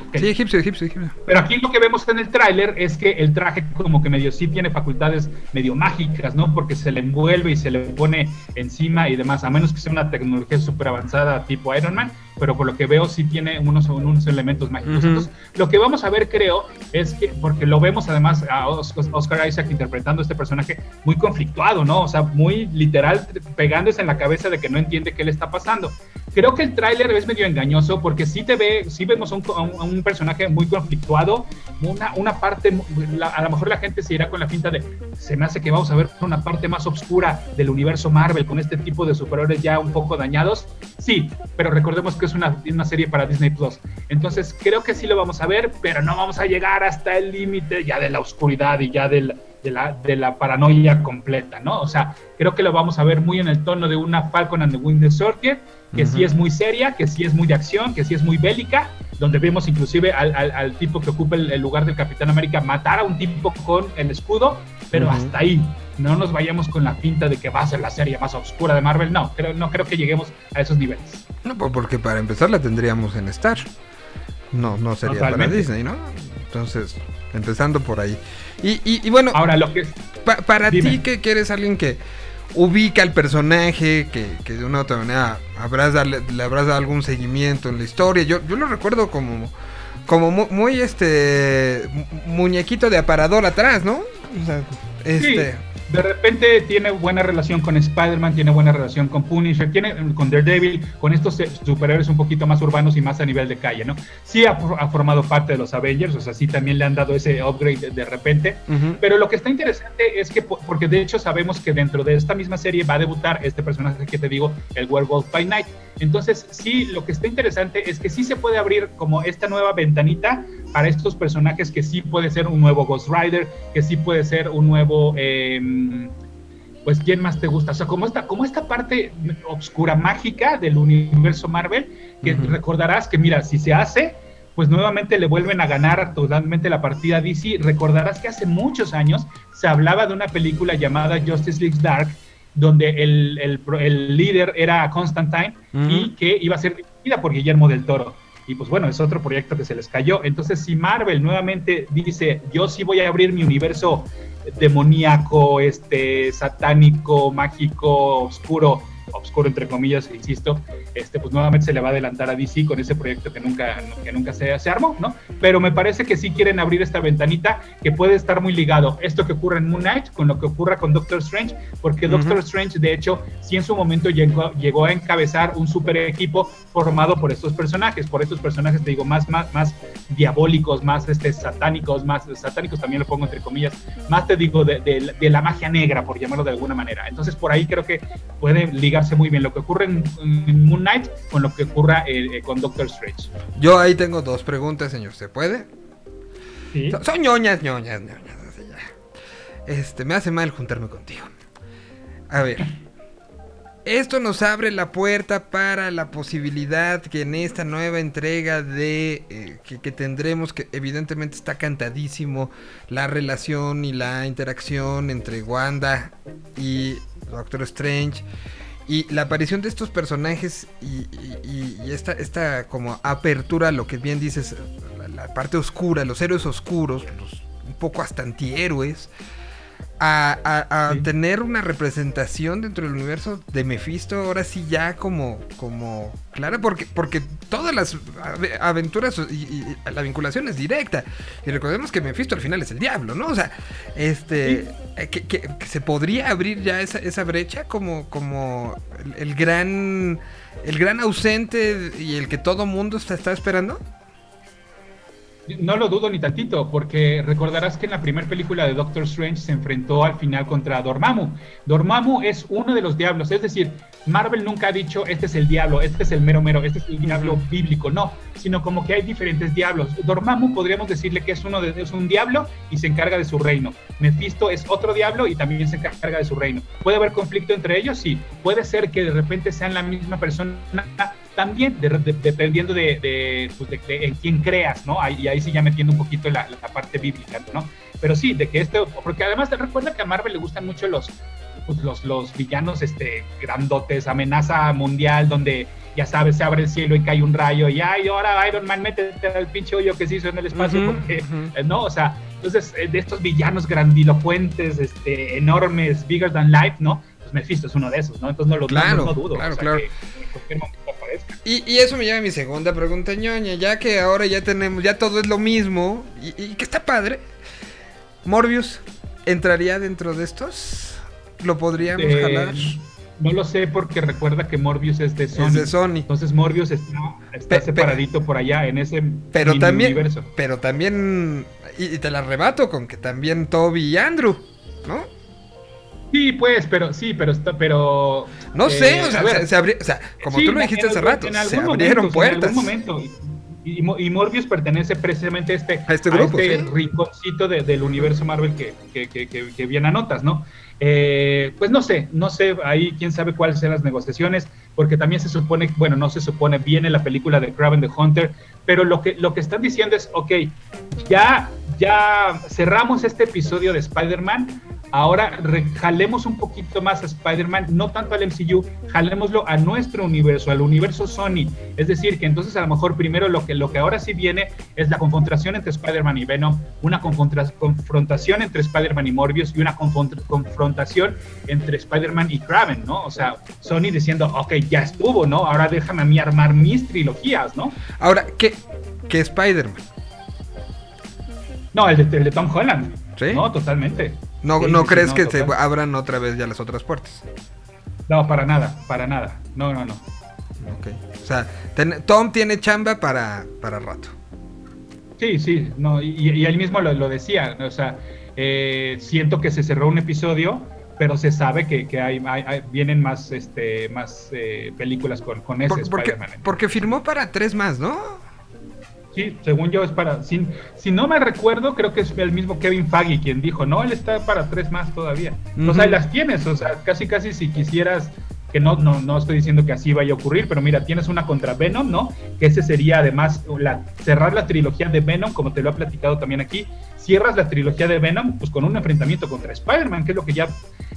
Okay. Sí, egipcio, egipcio, egipcio.
Pero aquí lo que vemos en el tráiler es que el traje como que medio sí tiene facultades medio mágicas, ¿no? Porque se le envuelve y se le pone encima y demás, a menos que sea una tecnología súper avanzada tipo Iron Man, pero por lo que veo sí tiene unos, unos elementos mágicos. Uh -huh. Entonces, lo que vamos a ver, creo, es que, porque lo vemos además a Oscar Isaac interpretando este personaje muy conflictuado, ¿no? O sea, muy literal, pegándose en la cabeza de que no entiende qué le está pasando. Creo que el tráiler es medio engañoso porque sí te ve, sí vemos a un, a un, a personaje muy conflictuado, una, una parte, la, a lo mejor la gente se irá con la pinta de, se me hace que vamos a ver una parte más oscura del universo Marvel con este tipo de superhéroes ya un poco dañados. Sí, pero recordemos que es una, una serie para Disney Plus. Entonces creo que sí lo vamos a ver, pero no vamos a llegar hasta el límite ya de la oscuridad y ya del, de, la, de la paranoia completa, ¿no? O sea, creo que lo vamos a ver muy en el tono de una Falcon and the Winter Soldier, que uh -huh. sí es muy seria, que sí es muy de acción, que sí es muy bélica, donde vemos inclusive al, al, al tipo que ocupa el, el, lugar del Capitán América matar a un tipo con el escudo, pero uh -huh. hasta ahí. No nos vayamos con la pinta de que va a ser la serie más oscura de Marvel. No, creo, no creo que lleguemos a esos niveles.
No, pues porque para empezar la tendríamos en Star. No, no sería para Disney, ¿no? Entonces, empezando por ahí. Y, y, bueno,
ahora lo que
para ti que, eres alguien que ubica al personaje, que, que de una u otra manera habrás le habrás dado algún seguimiento en la historia. Yo, yo lo recuerdo como, como muy, este muñequito de aparador atrás, ¿no? O sea, este
de repente tiene buena relación con Spider-Man, tiene buena relación con Punisher, tiene con Daredevil, con estos eh, superhéroes un poquito más urbanos y más a nivel de calle, ¿no? Sí ha, formado parte de los Avengers, o sea, sí también le han dado ese upgrade de, repente, pero lo que está interesante es que, porque de hecho sabemos que dentro de esta misma serie va a debutar este personaje que te digo, el Werewolf by Night. Entonces, sí, lo que está interesante es que sí se puede abrir como esta nueva ventanita para estos personajes que sí puede ser un nuevo Ghost Rider, que sí puede ser un nuevo, em, pues, ¿quién más te gusta? O sea, como esta, como esta parte oscura, mágica del universo Marvel, que recordarás que, mira, si se hace, pues nuevamente le vuelven a ganar totalmente la partida DC. Recordarás que hace muchos años se hablaba de una película llamada Justice League Dark, donde el, el, líder era Constantine y que iba a ser dirigida por Guillermo del Toro y pues bueno, es otro proyecto que se les cayó. Entonces, si Marvel nuevamente dice, yo sí voy a abrir mi universo demoníaco, este, satánico, mágico, oscuro, oscuro entre comillas, insisto, este, pues nuevamente se le va a adelantar a DC con ese proyecto que nunca, que nunca se, se armó, ¿no? Pero me parece que sí quieren abrir esta ventanita que puede estar muy ligado esto que ocurre en Moon Knight con lo que ocurra con Doctor Strange, porque Doctor Strange, de hecho, sí en su momento llegó, llegó a encabezar un super equipo formado por estos personajes, por estos personajes, te digo, más, más, más diabólicos, más este, satánicos, más satánicos también lo pongo entre comillas, más te digo de, de la magia negra, por llamarlo de alguna manera. Entonces, por ahí creo que puede ligar muy bien lo que ocurre en, Moon Knight con lo que ocurra eh, eh, con Doctor Strange.
Yo ahí tengo dos preguntas, señor. ¿Se puede? Son, ñoñas, ñoñas, ñoñas. Este, me hace mal juntarme contigo. A ver. Esto nos abre la puerta para la posibilidad que en esta nueva entrega de eh, que, que, tendremos, que evidentemente está cantadísimo, la relación y la interacción entre Wanda y Doctor Strange. Y la aparición de estos personajes y, esta, esta, como apertura, lo que bien dices, la, parte oscura, los héroes oscuros, los un poco hasta antihéroes, a, tener una representación dentro del universo de Mephisto, ahora sí ya como, como clara, porque, porque todas las aventuras y, la vinculación es directa. Y recordemos que Mephisto al final es el diablo, ¿no? O sea, este, eh, que, se podría abrir ya esa, esa brecha como, como el, gran, el gran ausente y el que todo mundo está, está esperando.
No lo dudo ni tantito, porque recordarás que en la primera película de Doctor Strange se enfrentó al final contra Dormammu. Dormammu es uno de los diablos, es decir, Marvel nunca ha dicho este es el diablo, este es el mero mero, este es el diablo bíblico, no, sino como que hay diferentes diablos. Dormammu podríamos decirle que es uno de es un diablo y se encarga de su reino. Mephisto es otro diablo y también se encarga de su reino. ¿Puede haber conflicto entre ellos? Sí. Puede ser que de repente sean la misma persona también dependiendo de, pues de, en quién creas, ¿no? y ahí sí ya metiendo un poquito la, la, parte bíblica, ¿no? Pero sí, de que esto, porque además te recuerda que a Marvel le gustan mucho los, pues los, los villanos este, grandotes, amenaza mundial, donde ya sabes, se abre el cielo y cae un rayo, y ay, ahora Iron Man, métete al pinche hoyo que se hizo en el espacio, porque, eh, ¿no? O sea, entonces, eh, de estos villanos grandilocuentes, este, enormes, bigger than life, ¿no? Pues Mephisto es uno de esos, ¿no? Entonces no lo
claro,
no, dudo.
Claro, claro. Y, eso me lleva a mi segunda pregunta, ñoña. Ya que ahora ya tenemos, ya todo es lo mismo y, que está padre. Morbius, ¿entraría dentro de estos? ¿Lo podríamos eh, jalar?
No lo sé porque recuerda que Morbius es de Sony.
Es de Sony.
Entonces Morbius está, separadito por allá en ese
pero también, universo. Pero también, y, y te la rebato con que también Toby y Andrew, ¿no?
Sí, pues, pero sí, pero está, pero.
No sé, o, sea, se, o sea, como tú lo dijiste hace rato, se abrieron puertas.
En algún momento. Y, y, Morbius pertenece precisamente a este,
a este, grupo,
este rinconcito del universo Marvel que, que, que, que, bien anotas, ¿no? Eh, pues no sé, no sé, ahí quién sabe cuáles serán las negociaciones, porque también se supone, bueno, no se supone, viene la película de Kraven the Hunter, pero lo que, lo que están diciendo es, ok, ya, ya cerramos este episodio de Spider-Man, ahora jalemos un poquito más a Spider-Man, no tanto al MCU, jalémoslo a nuestro universo, al universo Sony. Es decir, que entonces a lo mejor primero lo que, lo que ahora sí viene es la confrontación entre Spider-Man y Venom, una confrontación entre Spider-Man y Morbius y una confrontación entre Spider-Man y Kraven, ¿no? O sea, Sony diciendo, ok, ya estuvo, ¿no? Ahora déjame a mí armar mis trilogías, ¿no?
Ahora, ¿qué, qué Spider-Man?
No, el de, Tom Holland. ¿Sí? No, totalmente.
¿No, no crees que se abran otra vez ya las otras puertas?
No, para nada, para nada. No, no, no.
Ok. O sea, Tom tiene chamba para, para rato.
Sí, sí, no, y, él mismo lo, decía, o sea, eh, siento que se cerró un episodio, pero se sabe que, que hay, vienen más, este, más eh, películas con, con ese
Spider-Man. Porque firmó para tres más, ¿no?
Sí, según yo es para. Si, si no me recuerdo, creo que es el mismo Kevin Faggy quien dijo, no, él está para tres más todavía. O sea, las tienes, o sea, casi casi si quisieras que no, no, no estoy diciendo que así vaya a ocurrir, pero mira, tienes una contra Venom, ¿no? Que ese sería además la, cerrar la trilogía de Venom, como te lo he platicado también aquí. Cierras la trilogía de Venom, pues con un enfrentamiento contra Spider-Man, que es lo que ya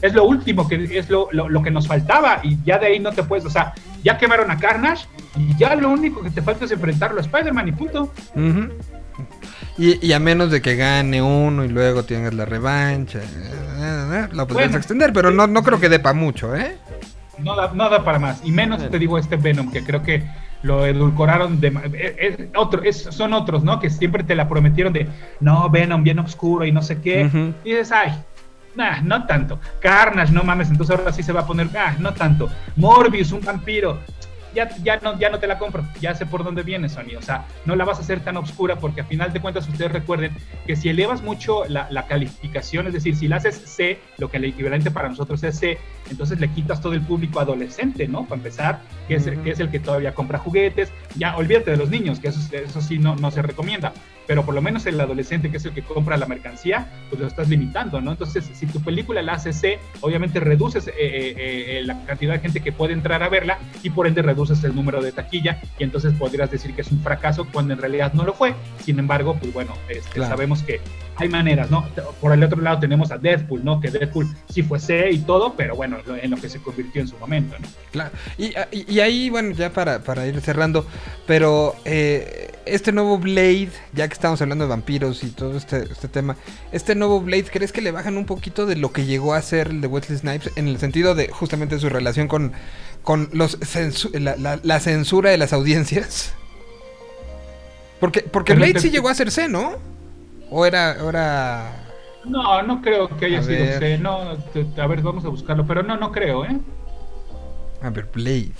es lo último, que es lo, lo, que nos faltaba, y ya de ahí no te puedes, o sea, ya quemaron a Carnage, y ya lo único que te falta es enfrentarlo a Spider-Man y punto.
y, a menos de que gane uno y luego tengas la revancha, eh, eh, eh, la puedes extender, pero no, no creo que dé para mucho, ¿eh?
no da, para más. Y menos te digo este Venom, que creo que lo edulcoraron de es, otro, son otros, ¿no? Que siempre te la prometieron de no, Venom bien oscuro y no sé qué. Y dices, ay, nah, no tanto. Carnage, no mames, entonces ahora sí se va a poner, ah, no tanto. Morbius, un vampiro ya, ya, no, ya no te la compro, ya sé por dónde viene Sony, o sea, no la vas a hacer tan oscura porque a final de cuentas ustedes recuerden que si elevas mucho la, calificación, es decir, si la haces C, lo que el equivalente para nosotros es C, entonces le quitas todo el público adolescente, ¿no? Para empezar, que es, que es el que todavía compra juguetes, ya olvídate de los niños, que eso, eso sí no, no se recomienda, pero por lo menos el adolescente, que es el que compra la mercancía, pues lo estás limitando, ¿no? Entonces, si tu película la hace C, obviamente reduces eh, eh, eh, la cantidad de gente que puede entrar a verla y por ende reduces el número de taquilla y entonces podrías decir que es un fracaso cuando en realidad no lo fue. Sin embargo, pues bueno, este, sabemos que hay maneras, ¿no? Por el otro lado tenemos a Deadpool, ¿no? Que Deadpool sí fue C y todo, pero bueno, en lo que se convirtió en su momento, ¿no?
Claro. Y, y, ahí, bueno, ya para, para ir cerrando, pero eh, este nuevo Blade, ya que estamos hablando de vampiros y todo este, este tema, este nuevo Blade, ¿crees que le bajan un poquito de lo que llegó a ser el de Wesley Snipes en el sentido de justamente su relación con con los la, censura de las audiencias. Porque, porque Blade sí llegó a ser C, ¿no? O era, era...
No, no creo que haya sido C. No, a ver, vamos a buscarlo. Pero no, no creo, ¿eh?
A ver, Blade.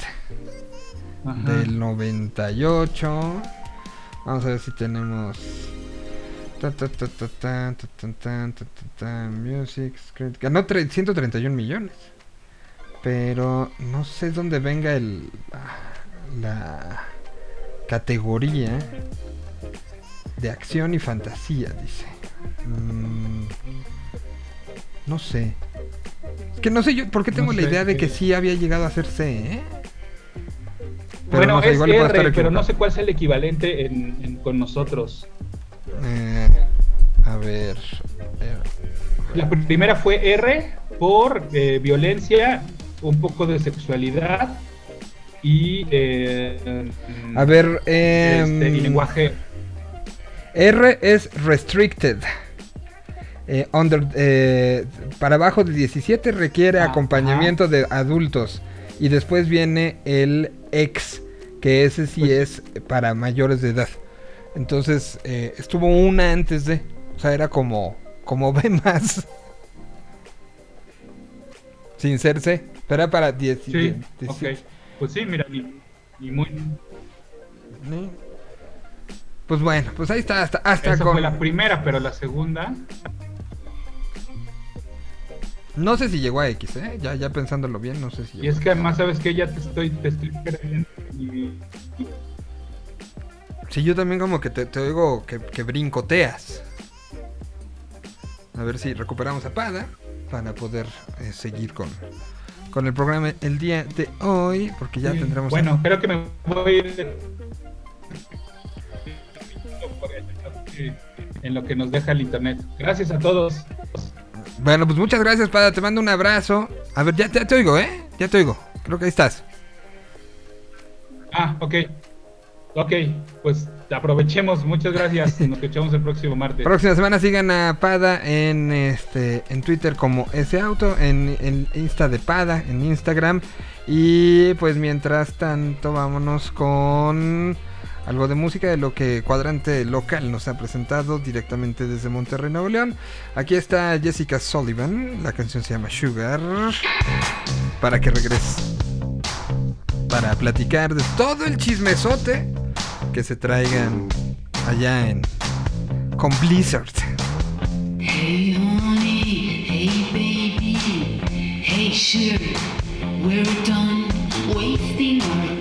Del 98. Vamos a ver si tenemos. Music, ganó 131 millones. Pero no sé dónde venga el la categoría de acción y fantasía, dice. Mm, no sé. Es que no sé yo, ¿por qué tengo la idea de que sí había llegado a ser C, ¿eh?
bueno, es R, pero no sé cuál es el equivalente con nosotros.
Eh, a ver.
La primera fue R por eh, violencia un poco de sexualidad y eh,
a ver este,
em, lenguaje
R es restricted eh, under, eh, para abajo de 17 requiere acompañamiento de adultos y después viene el X que ese sí pues es para mayores de edad entonces estuvo una antes de o sea era como como ve más sin ser C pero era para 10.
Sí, ok. Pues sí, mira, ni, muy.
Pues bueno, pues ahí está, hasta, hasta
Esa fue la primera, pero la segunda.
No sé si llegó a X, ¿eh? Ya, ya pensándolo bien, no sé si.
Y es que además, ¿sabes que Ya te estoy, te estoy y...
Sí, yo también como que te, te oigo que, que, brincoteas. A ver si recuperamos a Pada para poder eh, seguir con, con el programa el día de hoy, porque ya tendremos...
Bueno, creo que me voy en lo que nos deja el internet. Gracias a todos.
Bueno, pues muchas gracias, Pada. Te mando un abrazo. A ver, ya, ya te oigo, ¿eh? Ya te oigo. Creo que ahí estás.
Ah, ok. Ok, pues aprovechemos. Muchas gracias. Nos escuchamos el próximo martes.
Próxima semana sigan a Pada en este en Twitter como ese auto, en el Insta de Pada, en Instagram. Y pues mientras tanto, vámonos con algo de música de lo que Cuadrante Local nos ha presentado directamente desde Monterrey, Nuevo León. Aquí está Jessica Sullivan, la canción se llama Sugar, para que regrese. Para platicar de todo el chismesote que se traigan allá en con Blizzard.
Hey honey, hey baby, hey sugar, we're done wasting our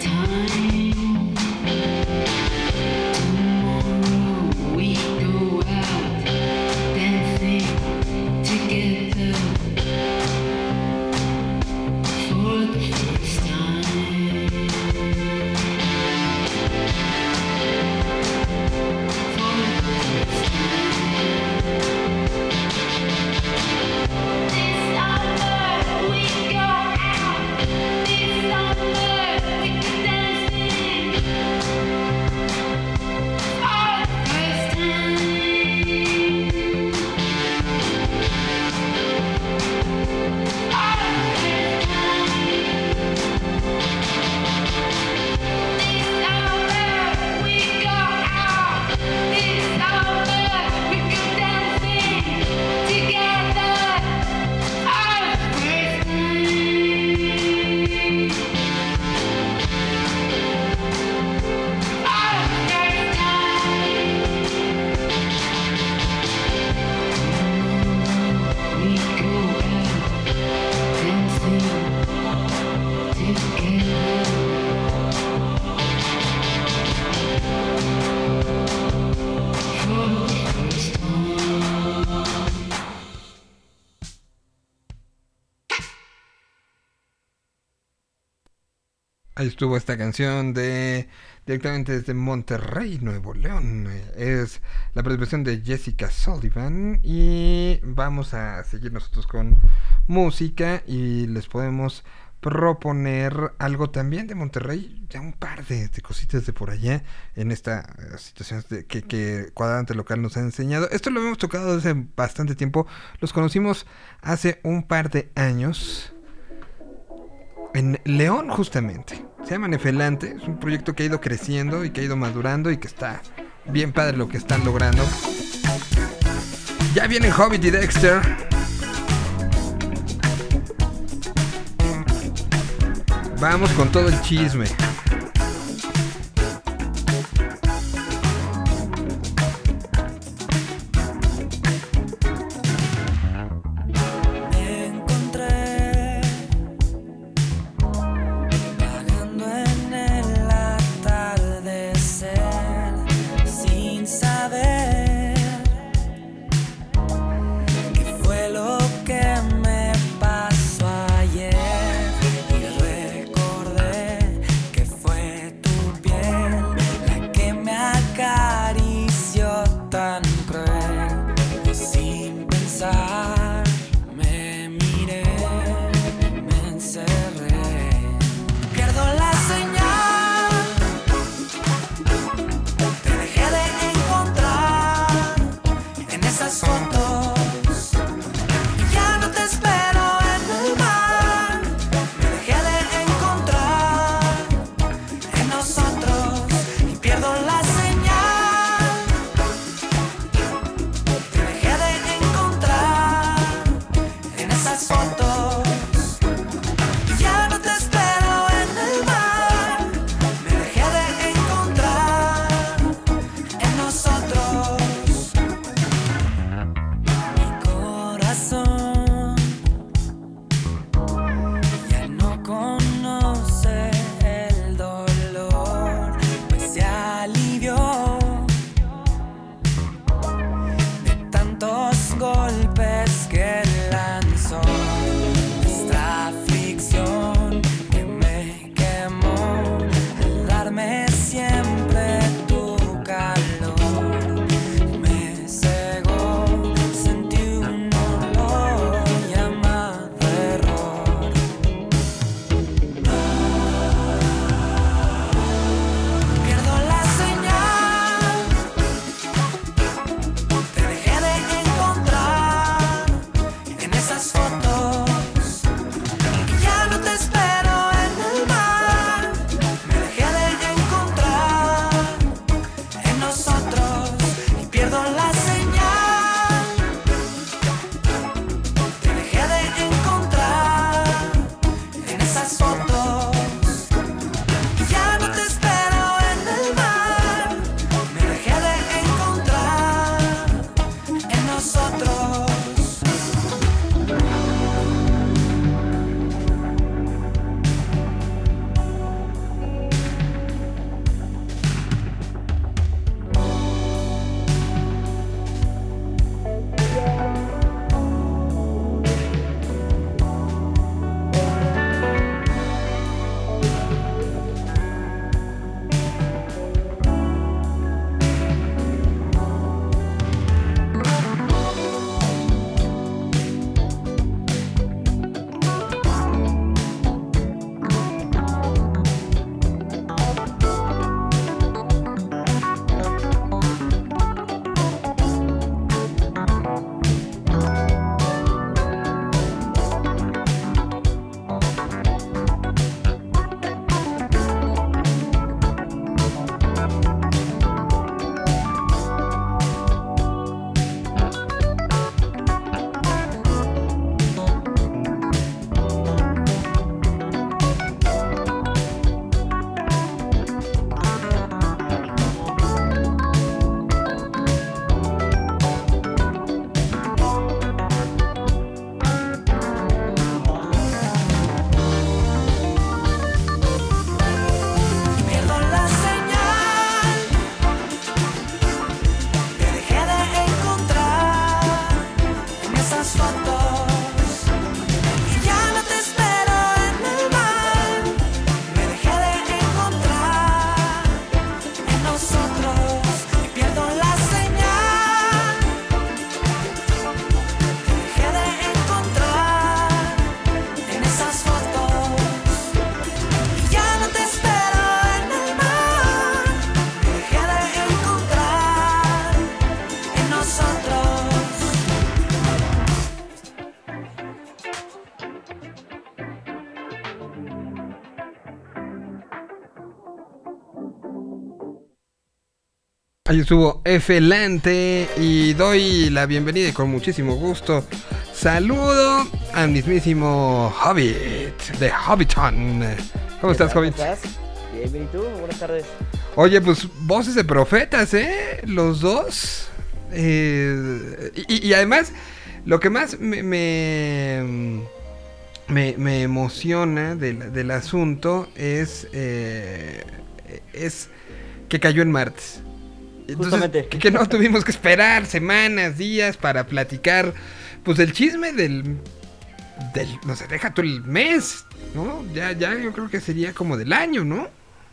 estuvo esta canción de directamente desde Monterrey, Nuevo León. Es la presentación de Jessica Sullivan y vamos a seguir nosotros con música y les podemos proponer algo también de Monterrey, ya un par de, cositas de por allá en esta eh, situación de- que, que Cuadrante Local nos ha enseñado. Esto lo hemos tocado desde bastante tiempo, los conocimos hace un par de años. En León, justamente. Se llama Nefelante. Es un proyecto que ha ido creciendo y que ha ido madurando y que está bien padre lo que están logrando. Ya vienen Hobbit y Dexter. Vamos con todo el chisme. Ahí estuvo Efelante y doy la bienvenida y con muchísimo gusto. Saludo al mismísimo Hobbit de Hobbiton. ¿Cómo estás,
¿Cómo
Hobbit?
estás? Bien, bien, ¿y tú? Buenas tardes.
Oye, pues voces de profetas, ¿eh? Los dos. Eh, y, y además, lo que más me, me, me- me emociona del, del asunto es, eh, es que cayó en martes. Entonces,
Justamente.
Que, que no tuvimos que esperar semanas, días para platicar, pues del chisme del, del, no sé, deja tú el mes, ¿no? Ya, ya yo creo que sería como del año, ¿no?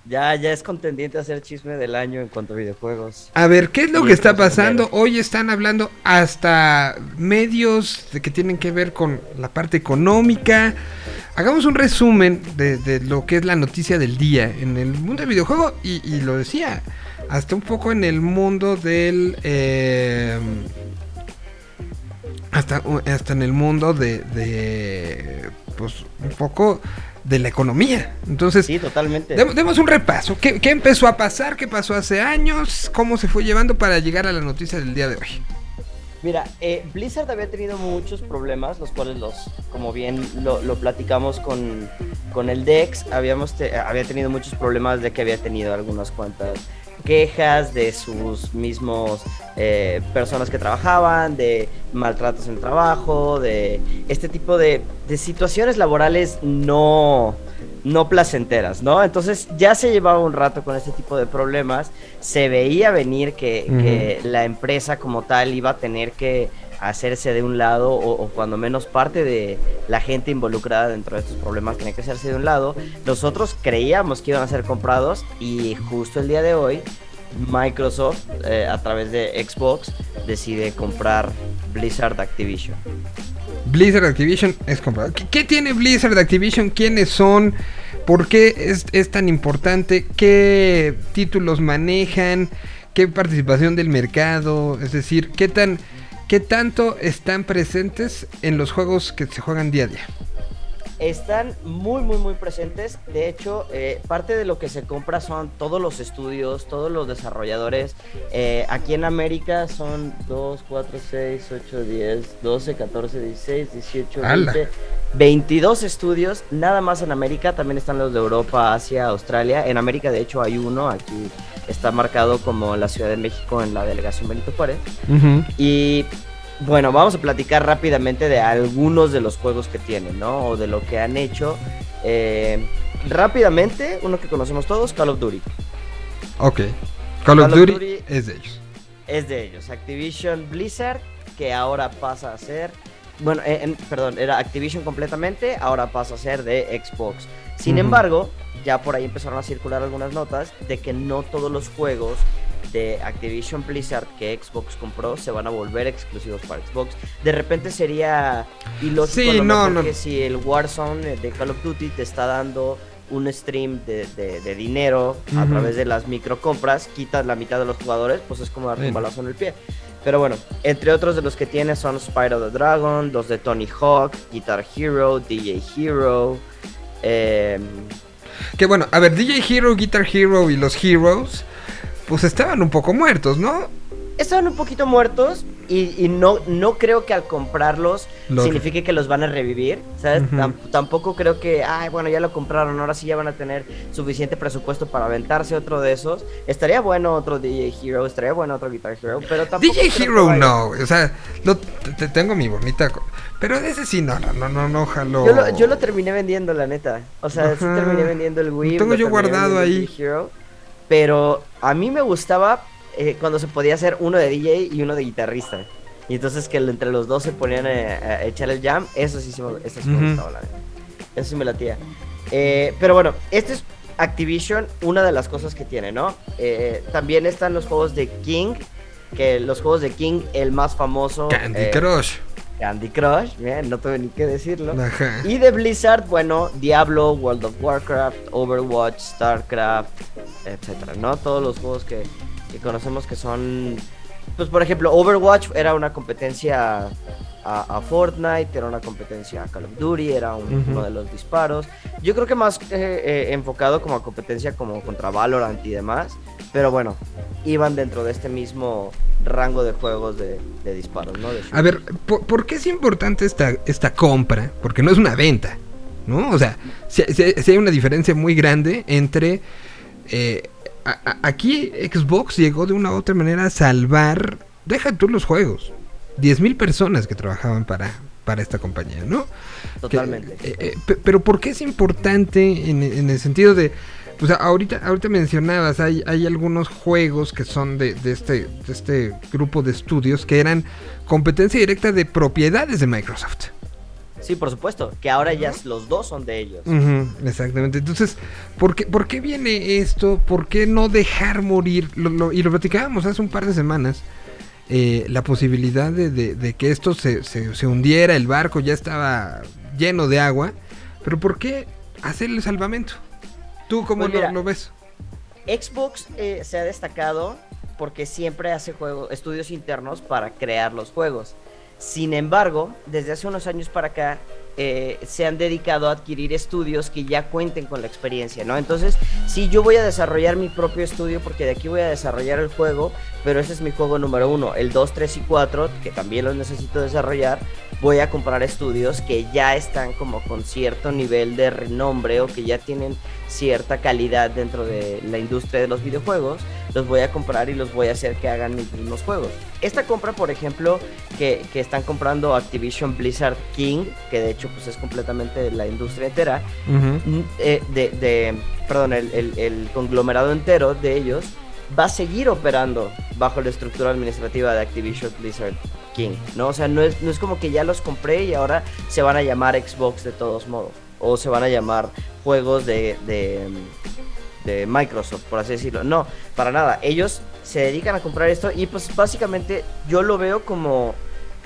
Ya, ya es contendiente hacer chisme del año en cuanto a videojuegos.
A ver, ¿qué es lo
Sí,
que está pasando? Hoy están hablando hasta medios de que tienen que ver con la parte económica. Hagamos un resumen de, de lo que es la noticia del día en el mundo del videojuego y, y lo decía, hasta un poco en el mundo del... eh, hasta, hasta en el mundo de, de... Pues un poco de la economía. Entonces...
Sí, totalmente.
Demos, demos un repaso. ¿Qué, qué empezó a pasar? ¿Qué pasó hace años? ¿Cómo se fue llevando para llegar a la noticia del día de hoy?
Mira, eh, Blizzard había tenido muchos problemas, los cuales los, como bien lo, lo platicamos con, con el Dex, habíamos te- había tenido muchos problemas de que había tenido algunas cuantas quejas de sus mismos eh, personas que trabajaban, de maltratos en el trabajo, de este tipo de, de situaciones laborales no, no placenteras, ¿no? Entonces ya se llevaba un rato con este tipo de problemas, se veía venir que, la empresa como tal iba a tener que hacerse de un lado o, cuando menos parte de la gente involucrada dentro de estos problemas tenía que hacerse de un lado. Nosotros creíamos que iban a ser comprados y justo el día de hoy Microsoft eh, a través de Xbox decide comprar Blizzard Activision.
Blizzard Activision es comprado. ¿Qué, qué tiene Blizzard Activision? ¿Quiénes son? ¿Por qué es, es tan importante? ¿Qué títulos manejan? ¿Qué participación del mercado? Es decir, ¿qué tan qué tanto están presentes en los juegos que se juegan día a día?
Están muy, muy, muy presentes. De hecho, eh, parte de lo que se compra son todos los estudios, todos los desarrolladores. Eh, aquí en América son 2, 4, 6, 8, 10, 12, 14, 16, 18,
¡Hala!
20, 22 estudios. Nada más en América. También están los de Europa, Asia, Australia. En América, de hecho, hay uno. Aquí está marcado como la Ciudad de México en la delegación Benito Juárez. Y bueno, vamos a platicar rápidamente de algunos de los juegos que tienen, ¿no? O de lo que han hecho. Eh, rápidamente, uno que conocemos todos, Call of Duty.
Ok. Call of
Call of
Duty,
Duty-
es de ellos.
Es de ellos. Activision Blizzard, que ahora pasa a ser... Bueno, eh, en- perdón, era Activision completamente, ahora pasa a ser de Xbox. Sin embargo, ya por ahí empezaron a circular algunas notas de que no todos los juegos de Activision Blizzard que Xbox compró se van a volver exclusivos para Xbox. De repente sería ilógico
Sí,
lo
no, no.
que si el Warzone de Call of Duty te está dando un stream de, de- de dinero a través de las microcompras, quitas la mitad de los jugadores, pues es como darte un balazo en el pie. Pero bueno, entre otros de los que tiene son Spyro the Dragon, los de Tony Hawk, Guitar Hero, DJ Hero. em,
Que bueno, a ver, DJ Hero, Guitar Hero y los Heroes, pues estaban un poco muertos, ¿no?
estaban un poquito muertos y, y no, no creo que al comprarlos
Lo-
signifique que los van a revivir, ¿sabes? Tampoco creo que, ay, bueno, ya lo compraron, ahora sí ya van a tener suficiente presupuesto para aventarse otro de esos. Estaría bueno otro DJ Hero, estaría bueno otro Guitar Hero, pero tampoco...
DJ Hero
vaya-
no, o sea, lo- te, te tengo mi bonita, pero ese sí no, no, no, no, no, jalo.
Yo lo, yo lo terminé vendiendo, la neta. O sea, sí terminé vendiendo el Wii.
Lo tengo
lo
yo guardado ahí.
DJ Hero, pero a mí me gustaba eh, cuando se podía hacer uno de DJ y uno de guitarrista. Y entonces que entre los dos se ponían eh, a, echar el jam. Eso sí, eso sí me gustaba, la. Eso sí me latía. Eh, pero bueno, este es Activision, una de las cosas que tiene, ¿no? Eh, también están los juegos de King. Que los juegos de King, el más famoso.
Candy Crush.
Candy Crush, bien, no tuve ni que decirlo.
Ajá.
Y de Blizzard, bueno, Diablo, World of Warcraft, Overwatch, StarCraft, etcétera, ¿no? Todos los juegos que, que conocemos que son. Pues por ejemplo, Overwatch era una competencia a, a Fortnite, era una competencia a Call of Duty, era un- uno de los disparos. Yo creo que más eh, eh, enfocado como a competencia como contra Valorant y demás. Pero bueno, iban dentro de este mismo rango de juegos de, de disparos, ¿no? De
A ver, ¿por, por qué es importante esta, esta compra? Porque no es una venta, ¿no? O sea, si, si- si hay una diferencia muy grande entre... eh, a- a- aquí Xbox llegó de una u otra manera a salvar... Deja tú los juegos. 10.000 personas que trabajaban para, para esta compañía, ¿no?
Totalmente.
Que, eh, eh, pe- pero ¿por qué es importante en, en el sentido de... O sea, ahorita, ahorita mencionabas, hay, hay algunos juegos que son de, de este, de este grupo de estudios que eran competencia directa de propiedades de Microsoft.
Sí, por supuesto, que ahora ya los dos son de ellos.
Exactamente. Entonces, ¿por qué, ¿por qué viene esto? ¿Por qué no dejar morir? Lo- lo- y lo platicábamos hace un par de semanas. eh, la posibilidad de, de- de que esto se, se- se hundiera, el barco ya estaba lleno de agua. Pero ¿por qué hacer el salvamento? ¿Tú cómo
Pues mira,
lo, ves?
Xbox eh, se ha destacado porque siempre hace juegos, estudios internos para crear los juegos. Sin embargo, desde hace unos años para acá eh, se han dedicado a adquirir estudios que ya cuenten con la experiencia, ¿no? Entonces, sí, yo voy a desarrollar mi propio estudio porque de aquí voy a desarrollar el juego, pero ese es mi juego número uno. El 2, 3 y 4, que también los necesito desarrollar, voy a comprar estudios que ya están como con cierto nivel de renombre o que ya tienen cierta calidad dentro de la industria de los videojuegos, los voy a comprar y los voy a hacer que hagan mis mismos juegos. Esta compra, por ejemplo, que, que están comprando Activision Blizzard King, que de hecho pues es completamente la industria entera, mm, eh, de, de- perdón, el, el- el conglomerado entero de ellos va a seguir operando bajo la estructura administrativa de Activision Blizzard King, ¿no? O sea, no es, no es como que ya los compré y ahora se van a llamar Xbox de todos modos, o se van a llamar juegos de, de, de Microsoft, por así decirlo. No, para nada, ellos se dedican a comprar esto y pues básicamente yo lo veo como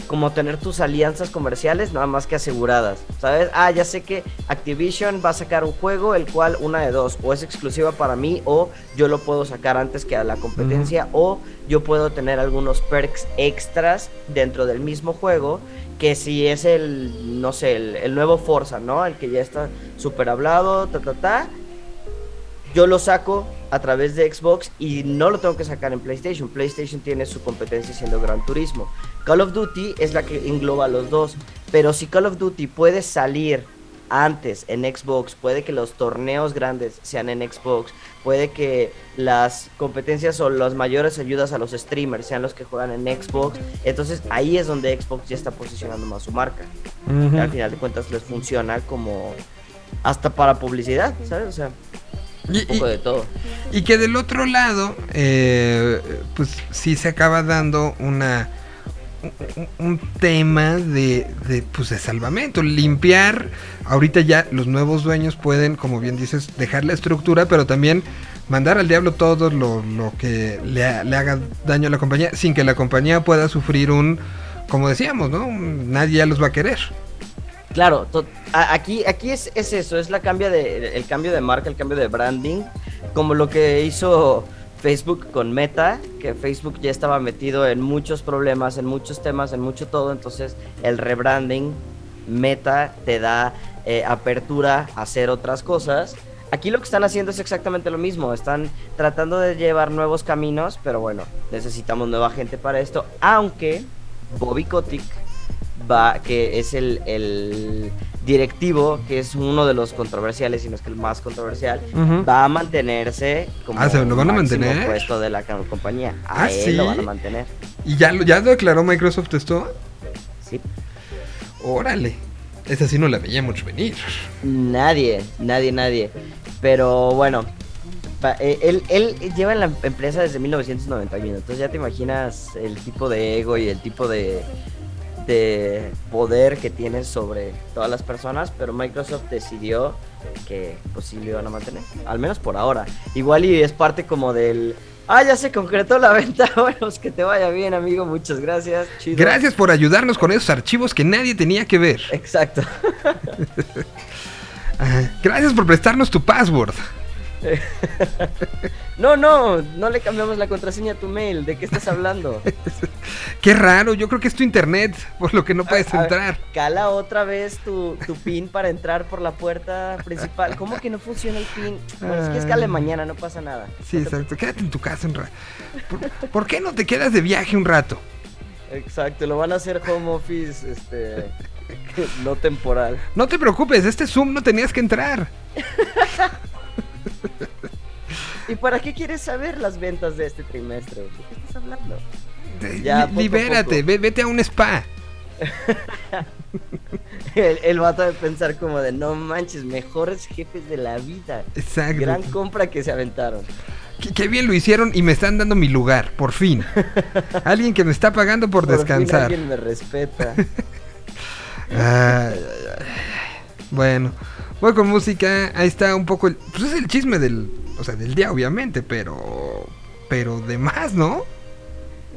como tener tus alianzas comerciales nada más que aseguradas, ¿sabes? Ah, ya sé que Activision va a sacar un juego el cual una de dos, o es exclusiva para mí o yo lo puedo sacar antes que a la competencia o yo puedo tener algunos perks extras dentro del mismo juego que si es el, no sé, el, nuevo Forza, ¿no? El que ya está súper hablado, ta, ta, ta. Yo lo saco a través de Xbox y no lo tengo que sacar en PlayStation. PlayStation tiene su competencia siendo Gran Turismo. Call of Duty es la que engloba los dos. Pero si Call of Duty puede salir antes en Xbox, puede que los torneos grandes sean en Xbox, puede que las competencias o las mayores ayudas a los streamers sean los que juegan en Xbox. Entonces ahí es donde Xbox ya está posicionando más su marca. Al final de cuentas les funciona como hasta para publicidad, ¿sabes? O sea,
Y-
un poco
y-
de todo.
Y que del otro lado, eh, pues sí se acaba dando una un, tema de, pues de salvamento, limpiar. Ahorita ya los nuevos dueños pueden, como bien dices, dejar la estructura, pero también mandar al diablo todo lo, lo que le, le haga daño a la compañía, sin que la compañía pueda sufrir un, como decíamos, ¿no? Nadie ya los va a querer.
Claro, aquí, aquí es, es eso, es la cambia de, el cambio de marca, el cambio de branding, como lo que hizo Facebook con Meta, que Facebook ya estaba metido en muchos problemas, en muchos temas, en mucho todo, entonces el rebranding Meta te da eh, apertura a hacer otras cosas. Aquí lo que están haciendo es exactamente lo mismo, están tratando de llevar nuevos caminos, pero bueno, necesitamos nueva gente para esto, aunque Bobby Kotick va, que es el, el directivo, que es uno de los controversiales, y no es que el más controversial, va a mantenerse como
Ah, ¿se lo van a mantener?
puesto de la compañía. A
Ah,
él
¿sí?
lo van a mantener.
¿Y ya lo, ya lo declaró Microsoft esto?
Sí.
Órale. Esa sí no la veía mucho venir.
Nadie, nadie, nadie. Pero bueno, eh, él, él lleva en la empresa desde 1991, entonces ya te imaginas el tipo de ego y el tipo de, de poder que tiene sobre todas las personas, pero Microsoft decidió que pues sí lo iban a mantener, al menos por ahora. Igual y es parte como del... Ah, ya se concretó la venta. Bueno, pues que te vaya bien, amigo. Muchas gracias. Chido.
Gracias por ayudarnos con esos archivos que nadie tenía que ver.
Exacto.
Gracias por prestarnos tu password.
No, no, no le cambiamos la contraseña a tu mail. ¿De qué estás hablando?
Qué raro, yo creo que es tu internet, por lo que no puedes
A- a-
entrar.
Cala otra vez tu, tu pin para entrar por la puerta principal. ¿Cómo que no funciona el pin? Bueno, es que escale
Ah.
mañana, no pasa nada.
Sí, exacto. Quédate en tu casa un rato. ¿Por, por qué no te quedas de viaje un rato?
Exacto, lo van a hacer home office, este, no temporal.
No te preocupes, este Zoom no tenías que entrar.
¿Y para qué quieres saber las ventas de este trimestre? ¿De qué estás hablando?
De-
Ya,
li-
poco a
libérate,
poco.
ve- vete a un spa.
El, el vato de pensar como de, no manches, mejores jefes de la vida.
Exacto.
Gran compra que se aventaron.
Qué, qué bien lo hicieron y me están dando mi lugar, por fin. Alguien que me está pagando por,
Por fin
descansar.
alguien me respeta.
Ay. Bueno, voy con música. Ahí está un poco el. Pues es el chisme del. O sea, del día, obviamente, pero. Pero de más, ¿no?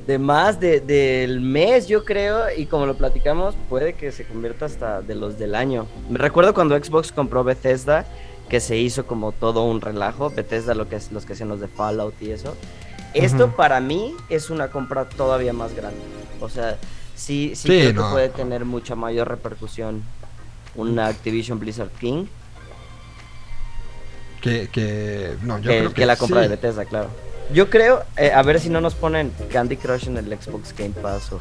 De más de- del mes, yo creo, y como lo platicamos, puede que se convierta hasta de los del año. Me recuerdo cuando Xbox compró Bethesda, que se hizo como todo un relajo. Bethesda, lo que es, los que hacían los de Fallout y eso. Esto para mí es una compra todavía más grande. O sea, sí, sí,
Sí,
creo
no.
que puede tener mucha mayor repercusión una Activision Blizzard King
Que. que no, yo
que,
creo que.
que la compra
sí.
de Bethesda, claro. Yo creo, eh, a ver si no nos ponen Candy Crush en el Xbox Game Pass o,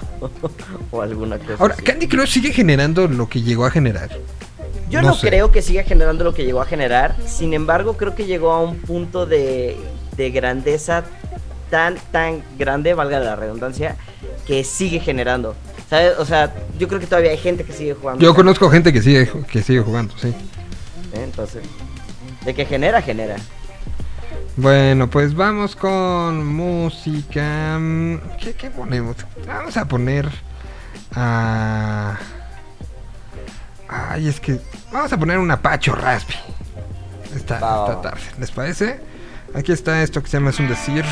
o alguna cosa.
Ahora,
así.
Candy Crush sigue generando lo que llegó a generar.
Yo
no
no,
sé.
creo que siga generando lo que llegó a generar. Sin embargo, creo que llegó a un punto de, de grandeza tan, tan grande, valga la redundancia, que sigue generando. ¿Sabes? O sea, yo creo que todavía hay gente que sigue jugando.
Yo conozco gente que sigue, que sigue jugando, sí.
¿Eh? Entonces, de que genera, genera.
Bueno, pues vamos con música. Mm, ¿Qué, qué ponemos? Vamos a poner a. Ay, es que. Vamos a poner un Apacho Raspi. Esta, esta tarde. ¿Les parece? Aquí está esto que se llama Es un decir.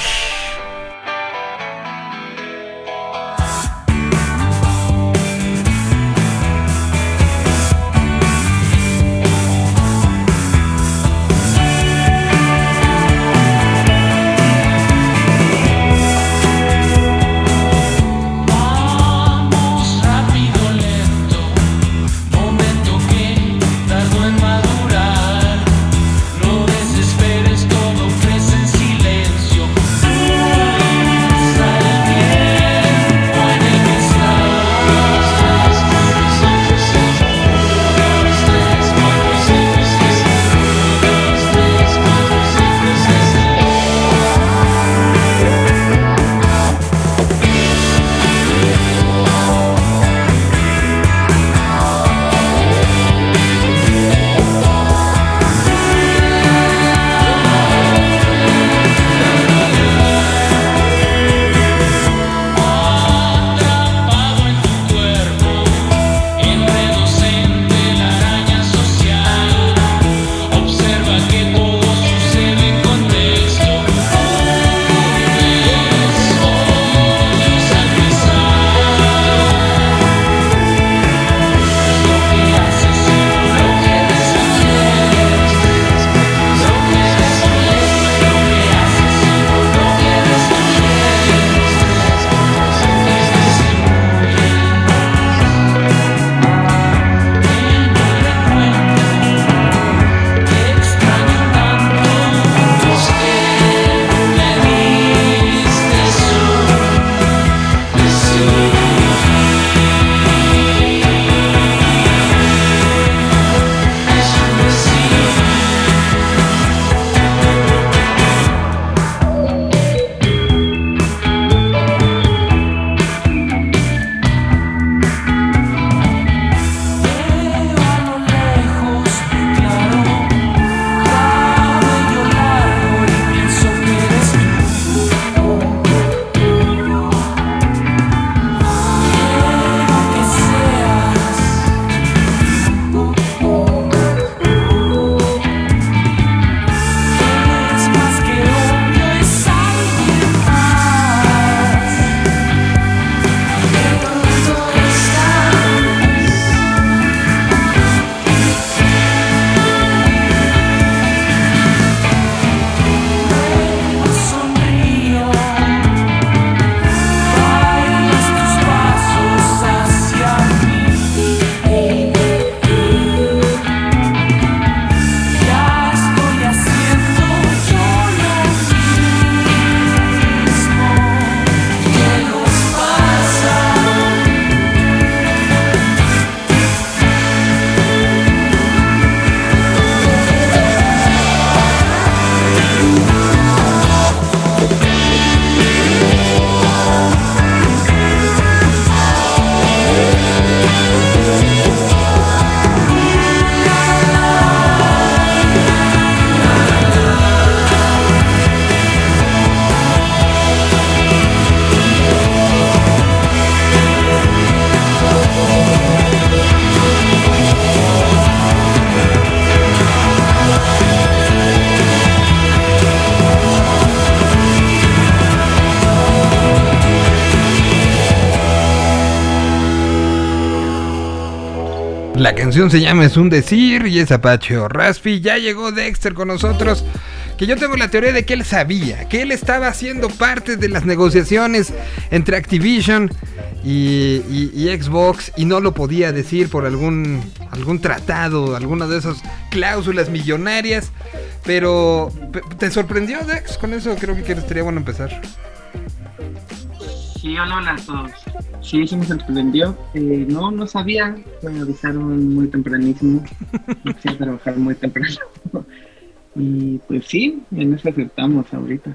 Canción se llama Es un decir y es Apache o Raspi. Ya llegó Dexter con nosotros. Que yo tengo la teoría de que él sabía, que él estaba haciendo parte de las negociaciones entre Activision y, Xbox y no lo podía decir por algún, algún tratado, alguna de esas cláusulas millonarias. Pero, pe- ¿te sorprendió Dex? Con eso creo que estaría bueno empezar.
Sí, hola, a. Sí, sí me sorprendió. Eh, no, no sabía. Me avisaron muy tempranísimo. Empecé a trabajar muy temprano. y pues sí, en eso aceptamos ahorita.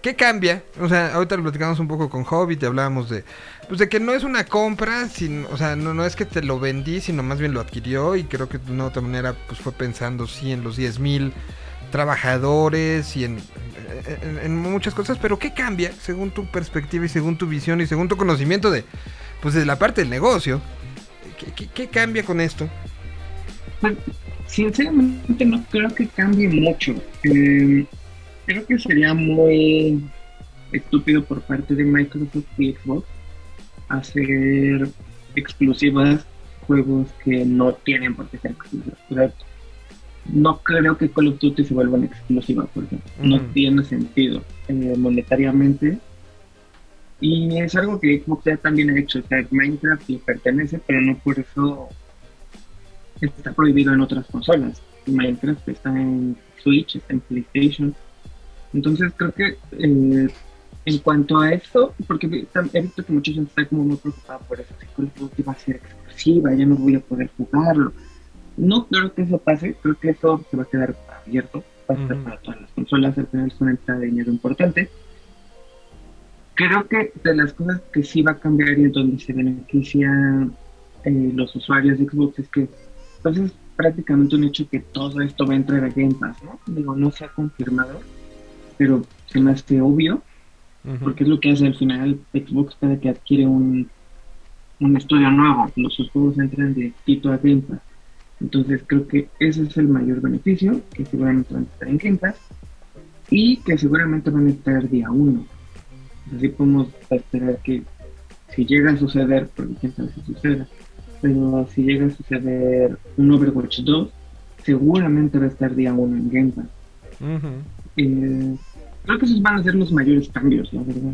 ¿Qué cambia? O sea, ahorita lo platicamos un poco con Hobbit y hablábamos de, pues de que no es una compra, sin, o sea, no, no es que te lo vendí, sino más bien lo adquirió y creo que de una u otra manera pues fue pensando sí en los 10 mil trabajadores y en, muchas cosas, pero ¿qué cambia según tu perspectiva y según tu visión y según tu conocimiento de, pues de la parte del negocio? ¿Qué, cambia con esto?
Sinceramente no creo que cambie mucho. Eh, creo que sería muy estúpido por parte de Microsoft y Xbox hacer exclusivas juegos que no tienen por qué ser sea, no creo que Call of Duty se vuelvan exclusivas, por ejemplo. No tiene sentido eh, monetariamente. Y es algo que Xbox ya también ha hecho. O sea, Minecraft le pertenece, pero no por eso está prohibido en otras consolas. Minecraft está en Switch, está en PlayStation. Entonces creo que eh, en cuanto a esto, porque he visto que mucha gente está como muy preocupada por eso, si Call of Duty va a ser exclusiva, ya no voy a poder jugarlo. No creo que eso pase, creo que eso se va a quedar abierto, va a estar para todas las consolas, al final es una entrada de dinero importante. Creo que de las cosas que sí va a cambiar y en donde se benefician eh, los usuarios de Xbox es que pues es prácticamente un hecho que todo esto va a entrar a Game Pass, ¿no? Digo, no se ha confirmado, pero se me hace obvio, porque es lo que hace al final Xbox cada que adquiere un, un estudio nuevo, los sus juegos entran directito a Game Pass. Entonces creo que ese es el mayor beneficio, que seguramente van a estar en Pass y que seguramente van a estar día uno. Así podemos esperar que si llega a suceder, porque quién sabe si suceda, pero si llega a suceder un Overwatch 2, seguramente va a estar día uno en Game Pass. Eh, creo que esos van a ser los mayores cambios, la verdad.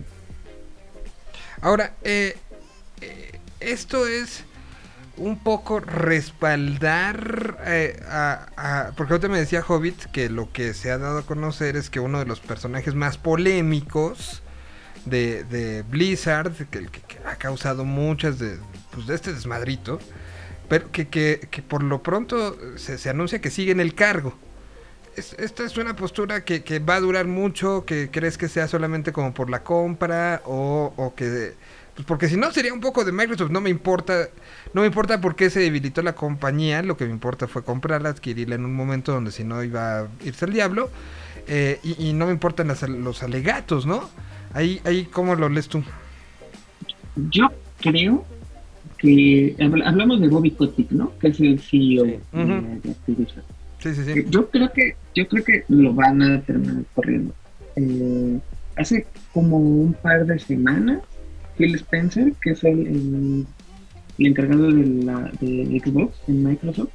Ahora, eh, eh, esto es un poco respaldar eh, a, Porque ahorita me decía Hobbit que lo que se ha dado a conocer es que uno de los personajes más polémicos de, Blizzard, que, que- ha causado muchas de, pues, de este desmadrito, pero que, que- que por lo pronto se, se anuncia que sigue en el cargo. Es- esta es una postura que, que va a durar mucho, que crees que sea solamente como por la compra o, o que... Pues porque si no sería un poco de Microsoft, no me importa, no me importa por qué se debilitó la compañía, lo que me importa fue comprarla, adquirirla en un momento donde si no iba a irse al diablo, eh, y, y no me importan las- los alegatos, ¿no? Ahí, ahí, ¿cómo lo lees tú?
Yo creo que habl- hablamos de Bobby Kotick, ¿no? Que es el CEO
Sí.
de, Activision.
Sí, sí, sí.
Eh, Yo creo que yo creo que lo van a terminar corriendo. Eh, hace como un par de semanas, Phil Spencer, que es el, el- el encargado de, la, de Xbox en Microsoft,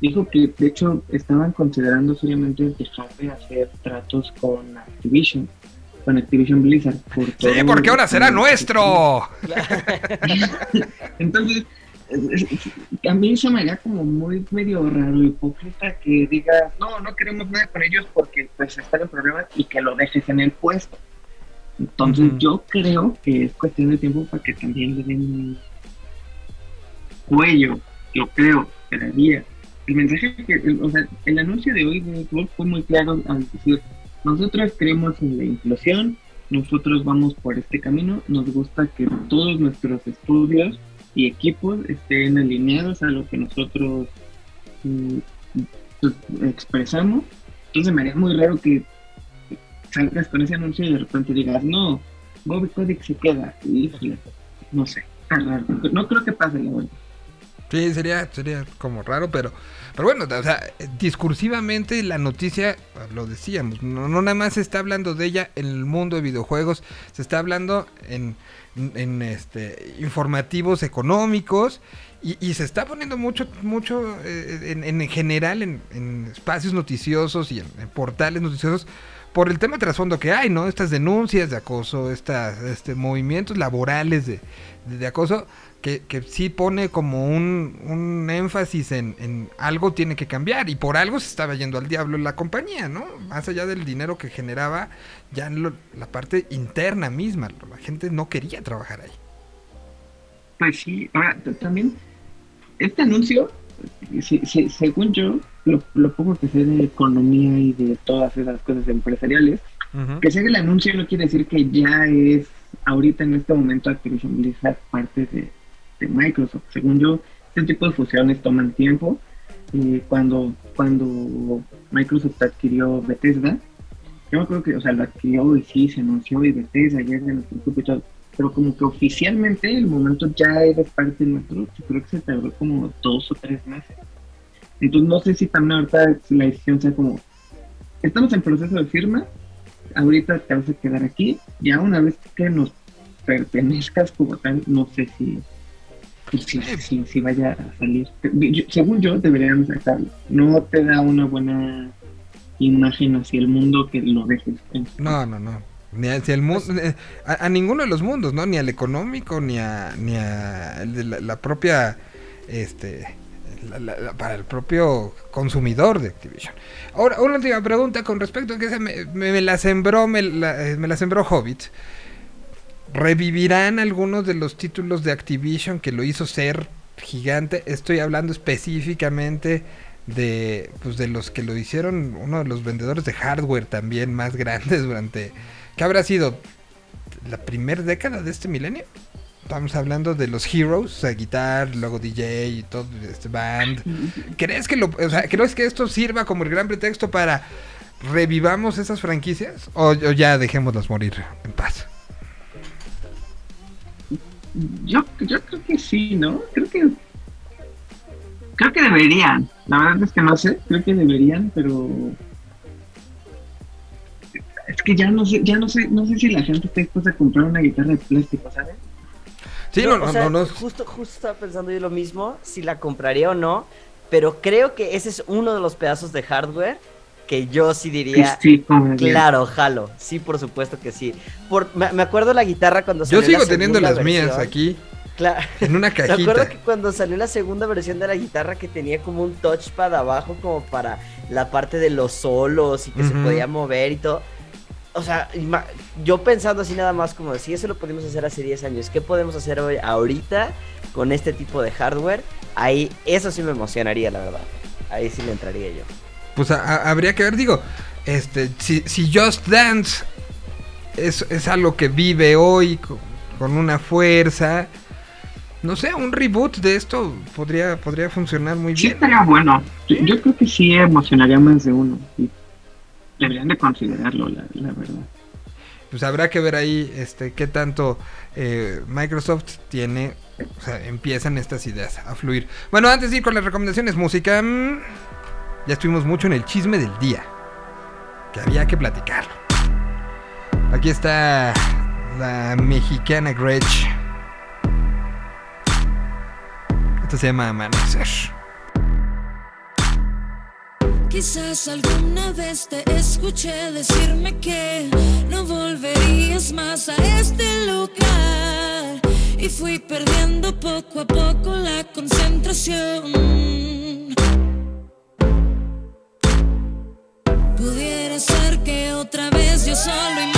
dijo que de hecho estaban considerando seriamente dejar de hacer tratos con Activision, con Activision Blizzard. Por
Sí, porque ahora será nuestro.
Entonces, es- es- a mí se me haría como muy medio raro, hipócrita, que digas, no, no queremos nada con ellos porque pues están en problemas y que lo dejes en el puesto. Entonces yo creo que es cuestión de tiempo para que también le den cuello, yo creo, esperaría. El mensaje que, el, o sea, el anuncio de hoy de Xbox fue muy claro al decir, nosotros creemos en la inclusión, nosotros vamos por este camino, nos gusta que todos nuestros estudios y equipos estén alineados a lo que nosotros mm, pues, expresamos. Entonces me haría muy raro que salgas con ese anuncio y de repente digas, no, Bobby Kotick se queda. Híjole, no sé. No creo que pase la verdad.
Sí, sería, sería como raro, pero, pero bueno, o sea, discursivamente la noticia, lo decíamos, no, no nada más se está hablando de ella en el mundo de videojuegos, se está hablando en, en este informativos económicos y, y se está poniendo mucho, mucho eh, en, en general en, en espacios noticiosos y en portales noticiosos por el tema de trasfondo que hay, ¿no? Estas denuncias de acoso, estas este, movimientos laborales de, de- acoso, que, que sí pone como un, un énfasis en, en algo tiene que cambiar. Y por algo se estaba yendo al diablo la compañía, ¿no? Más allá del dinero que generaba, ya en lo- la parte interna misma. La gente no quería trabajar ahí.
Pues sí, ahora también este anuncio, se- se- según yo, lo, lo poco que sé de economía y de todas esas cosas empresariales,
Ujú.
que sea el anuncio no quiere decir que ya es ahorita en este momento Activision Blizzard parte de, de Microsoft. Según yo, este tipo de fusiones toman tiempo. Y cuando, cuando Microsoft adquirió Bethesda, yo me acuerdo que, o sea, lo adquirió y sí, se anunció y Bethesda ya era nuestro grupo y todo, pero como que oficialmente el momento ya eres parte de nuestro, yo creo que se tardó como dos o tres meses. Entonces no sé si también ahorita la decisión sea como, estamos en proceso de firma, ahorita te vas a quedar aquí, ya una vez que nos pertenezcas como tal, no sé si, pues, si, si, si vaya a salir. Yo- según yo, deberían sacarlo. No te da una buena imagen hacia el mundo que lo dejes. en-
No, no, no. Ni hacia el mundo, a, a ninguno de los mundos, ¿no? Ni al económico, ni a, ni a la, la propia, este, para el propio consumidor de Activision. Ahora, una última pregunta con respecto a que esa me, me- la sembró, eh, me la sembró Hobbit. ¿Revivirán algunos de los títulos de Activision que lo hizo ser gigante? Estoy hablando específicamente de pues de los que lo hicieron uno de los vendedores de hardware también más grandes durante ¿qué habrá sido? la primera década de este milenio estamos hablando de los heroes o sea guitar luego DJ y todo este band ¿crees que lo o sea, crees que esto sirva como el gran pretexto para revivamos esas franquicias o, o ya dejémoslas morir en paz
Yo, yo creo que sí, ¿no? Creo que creo que deberían. La verdad es que no sé, creo que deberían, pero es que ya no sé, ya no sé, no sé si la gente está dispuesta a comprar una guitarra de plástico, ¿sabes?
Sí
Yo,
no
o
no,
sea,
no, no
Justo, justo estaba pensando yo lo mismo, si la compraría o no, pero creo que ese es uno de los pedazos de hardware que yo sí diría,
sí, como
claro, jalo, sí, por supuesto que sí. Por, me, me acuerdo la guitarra cuando
yo
salió la
sigo teniendo
segunda
las mías
versión.
aquí
Cla-
en una
Me acuerdo
cajita
que cuando salió la segunda versión de la guitarra que tenía como un touchpad abajo como para la parte de los solos y que se
Ujú.
podía mover y todo. O sea, yo pensando así nada más como si eso lo pudimos hacer hace 10 años, ¿qué podemos hacer hoy ahorita con este tipo de hardware? Ahí eso sí me emocionaría, la verdad. Ahí sí le entraría yo.
pues a- a- habría que ver, digo, este, si, si Just Dance es, es algo que vive hoy con, con una fuerza, no sé, un reboot de esto podría, podría funcionar muy
Sí
bien.
estaría bueno. Yo, yo creo que sí emocionaría más de uno. sí. Deberían de considerarlo, la, verdad.
Pues habrá que ver ahí este, qué tanto eh, Microsoft tiene, o sea, empiezan estas ideas a fluir. Bueno, antes de ir con las recomendaciones música, mm, ya estuvimos mucho en el chisme del día, que había que platicarlo. Aquí está la mexicana Gretsch. Esto se llama Amanecer.
Quizás alguna vez te escuché decirme que no volverías más a este lugar y fui perdiendo poco a poco la concentración. Pudiera ser que otra vez yo solo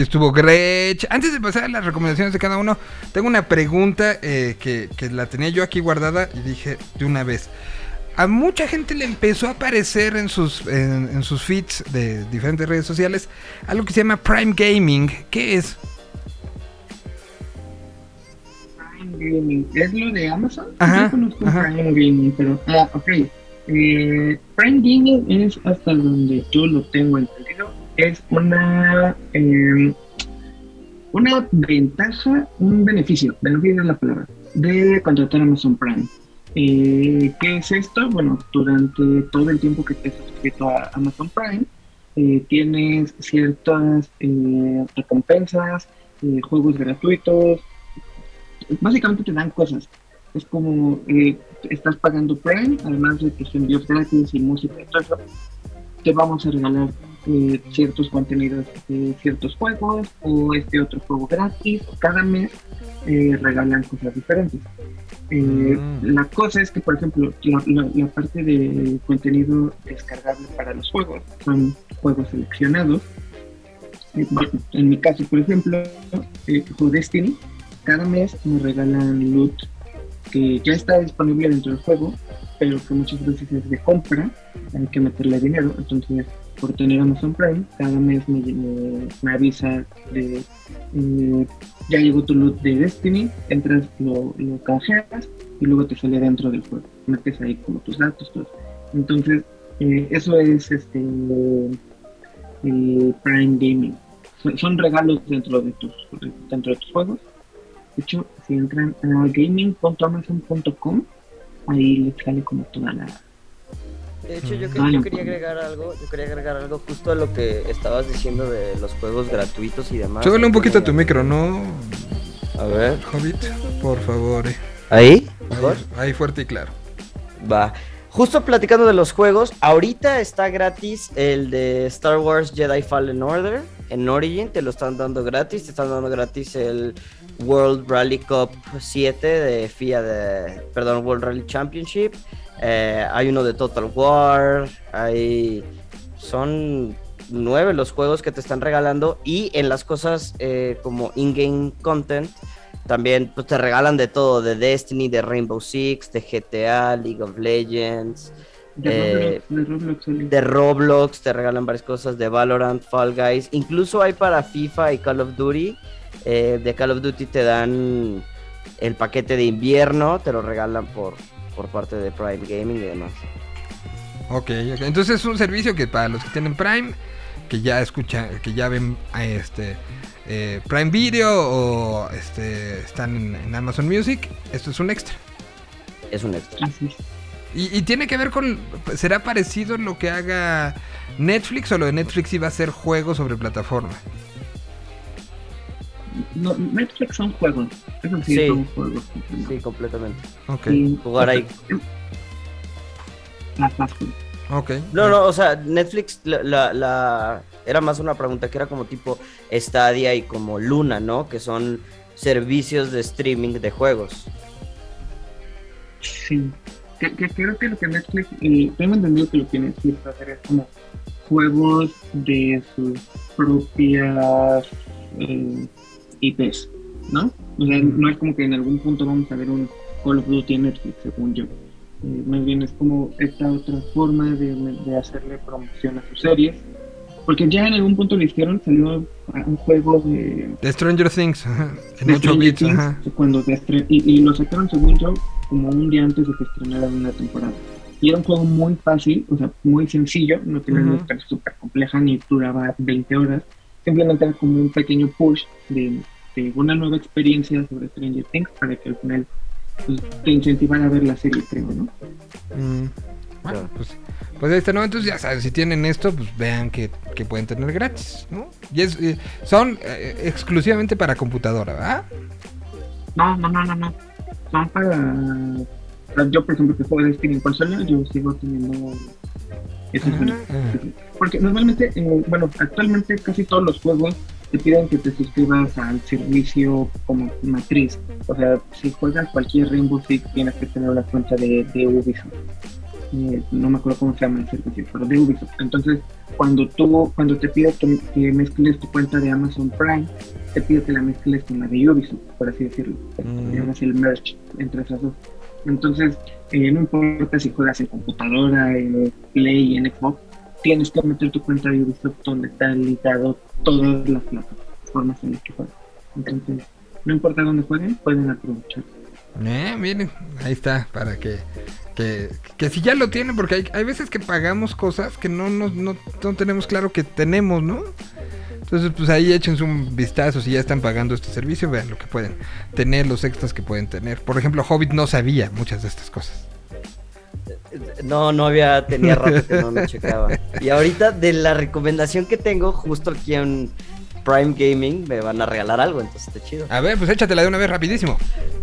Ahí estuvo Gretsch. Antes de pasar a las recomendaciones de cada uno, tengo una pregunta eh, que, que la tenía yo aquí guardada y dije de una vez. A mucha gente le empezó a aparecer en sus, en, en sus feeds de diferentes redes sociales algo que se llama Prime Gaming. ¿Qué es?
Prime Gaming. ¿Es lo de Amazon?
Ajá,
Yo conozco
ajá.
Prime Gaming, pero. Ah, ok. Eh, Prime Gaming es hasta donde yo lo tengo entendido. Es una. eh, una ventaja, un beneficio, beneficio es la palabra, de contratar Amazon Prime. Eh, ¿Qué es esto? Bueno, durante todo el tiempo que estés suscrito a Amazon Prime, eh, tienes ciertas eh, recompensas, juegos gratuitos, básicamente te dan cosas. Es como estás pagando Prime, además de tus envíos gratis y música y todo eso, te vamos a regalar eh, ciertos contenidos de ciertos juegos o este otro juego gratis. Cada mes eh, regalan cosas diferentes. Eh,
Mm.
La cosa es que, por ejemplo, la, la- la parte de contenido descargable para los juegos son juegos seleccionados. Eh, en mi caso, por ejemplo, eh, juego Destiny, cada mes me regalan loot que ya está disponible dentro del juego, pero que muchas veces es de compra, hay que meterle dinero, entonces por tener Amazon Prime, cada mes me, me- avisa de eh, ya llegó tu loot de Destiny, entras, lo, lo canjeas y luego te sale dentro del juego, metes ahí como tus datos. Entonces, eh, eso es este Prime Gaming. Son, son regalos dentro de tus dentro de tus juegos. De hecho, si entran a gaming.amazon.com, ahí les sale como toda la...
De hecho, yo, que- yo
no,
quería agregar algo, yo quería agregar algo justo a lo que estabas diciendo de los juegos gratuitos y demás.
Súbele un poquito a tu micro, ¿no?
A ver.
Hobbit, por favor. eh.
¿Ahí?
Ahí,
¿Mejor?
ahí fuerte y claro.
Va. Justo platicando de los juegos, ahorita está gratis el de Star Wars Jedi Fallen Order en Origin, te lo están dando gratis, te están dando gratis el World Rally Cup 7 de FIA de, perdón, World Rally Championship, eh, hay uno de Total War, hay, son nueve los juegos que te están regalando y en las cosas eh, como in-game content también pues, te regalan de todo, de Destiny, de Rainbow Six, de GTA, League of Legends,
De
Eh,
Roblox, de Roblox, sale.
de Roblox, te regalan varias cosas, de Valorant, Fall Guys, incluso hay para FIFA y Call of Duty. eh, de Call of Duty te dan el paquete de invierno, te lo regalan por, por parte de Prime Gaming y demás.
Ok, ok. Entonces es un servicio que para los que tienen Prime, que ya escuchan, que ya ven a este eh, Prime Video o este están en, en Amazon Music, esto es un extra.
Es un extra.
Así es.
Y, y tiene que ver con, ¿será parecido lo que haga Netflix o lo de Netflix iba a ser juegos sobre plataforma?
No, Netflix son juegos. Eso sí,
Sí.
son juegos.
Sí, completamente.
Ok,
Y-
Jugar ahí.
Más juegos.
ok.
No, no, o sea, Netflix la, la, la- era más una pregunta que era como tipo Stadia y como Luna, ¿no? Que son servicios de streaming de juegos.
Sí. Que, que creo que lo que Netflix, eh, tengo entendido que lo que Netflix va a hacer es como juegos de sus propias eh, IPs, ¿no? O sea, no es como que en algún punto vamos a ver un Call of Duty en Netflix, según yo. Eh, más bien es como esta otra forma de, de hacerle promoción a sus series. Porque ya en algún punto lo hicieron, salió un juego de,
De Stranger Things, ajá, en
de
8
Stranger
bits, ajá.
cuando y, y lo sacaron según yo como un día antes de que estrenaran una temporada y era un juego muy fácil o sea muy sencillo no tenía una historia súper compleja ni duraba 20 horas simplemente era como un pequeño push de, de una nueva experiencia sobre Stranger Things para que al final pues, te incentivara a ver la serie creo no
Mm, Bueno,
Claro.
pues, pues ahí está, ¿no? Entonces ya saben, si tienen esto, pues vean que, que pueden tener gratis, ¿no? Y es, eh, son eh, exclusivamente para computadora, ¿verdad?
no no no no no son para yo por ejemplo que juego de Steam en consola yo sigo teniendo esos beneficios.
Ah,
Porque normalmente, eh, bueno, actualmente casi todos los juegos te piden que te suscribas al servicio como matriz. O sea, si juegas cualquier Rainbow Six tienes que tener una cuenta de, de Ubisoft. Eh, no me acuerdo cómo se llama el servicio, pero de Ubisoft. Entonces, cuando tú, cuando te pide que, que mezcles tu cuenta de Amazon Prime, te pide que la mezcles con la de Ubisoft, por así decirlo.
Mm.
Digamos el merge entre esas dos. Entonces, eh, no importa si juegas en computadora, en Play, en Xbox, tienes que meter tu cuenta de Ubisoft donde está ligado todas las plataformas en las que juegas. Entonces, no importa dónde jueguen, pueden aprovechar.
Eh, miren, ahí está, para que, que, que si ya lo tienen, porque hay, hay veces que pagamos cosas que no, nos- no, no tenemos claro que tenemos, ¿no? Entonces, pues ahí échense un vistazo si ya están pagando este servicio, vean lo que pueden tener, los extras que pueden tener. Por ejemplo, Hobbit no sabía muchas de estas cosas.
No, no había, tenía rato que no me checaba. Y ahorita de la recomendación que tengo, justo aquí en Prime Gaming, me van a regalar algo, entonces está chido.
A ver, pues échatela de una vez rapidísimo.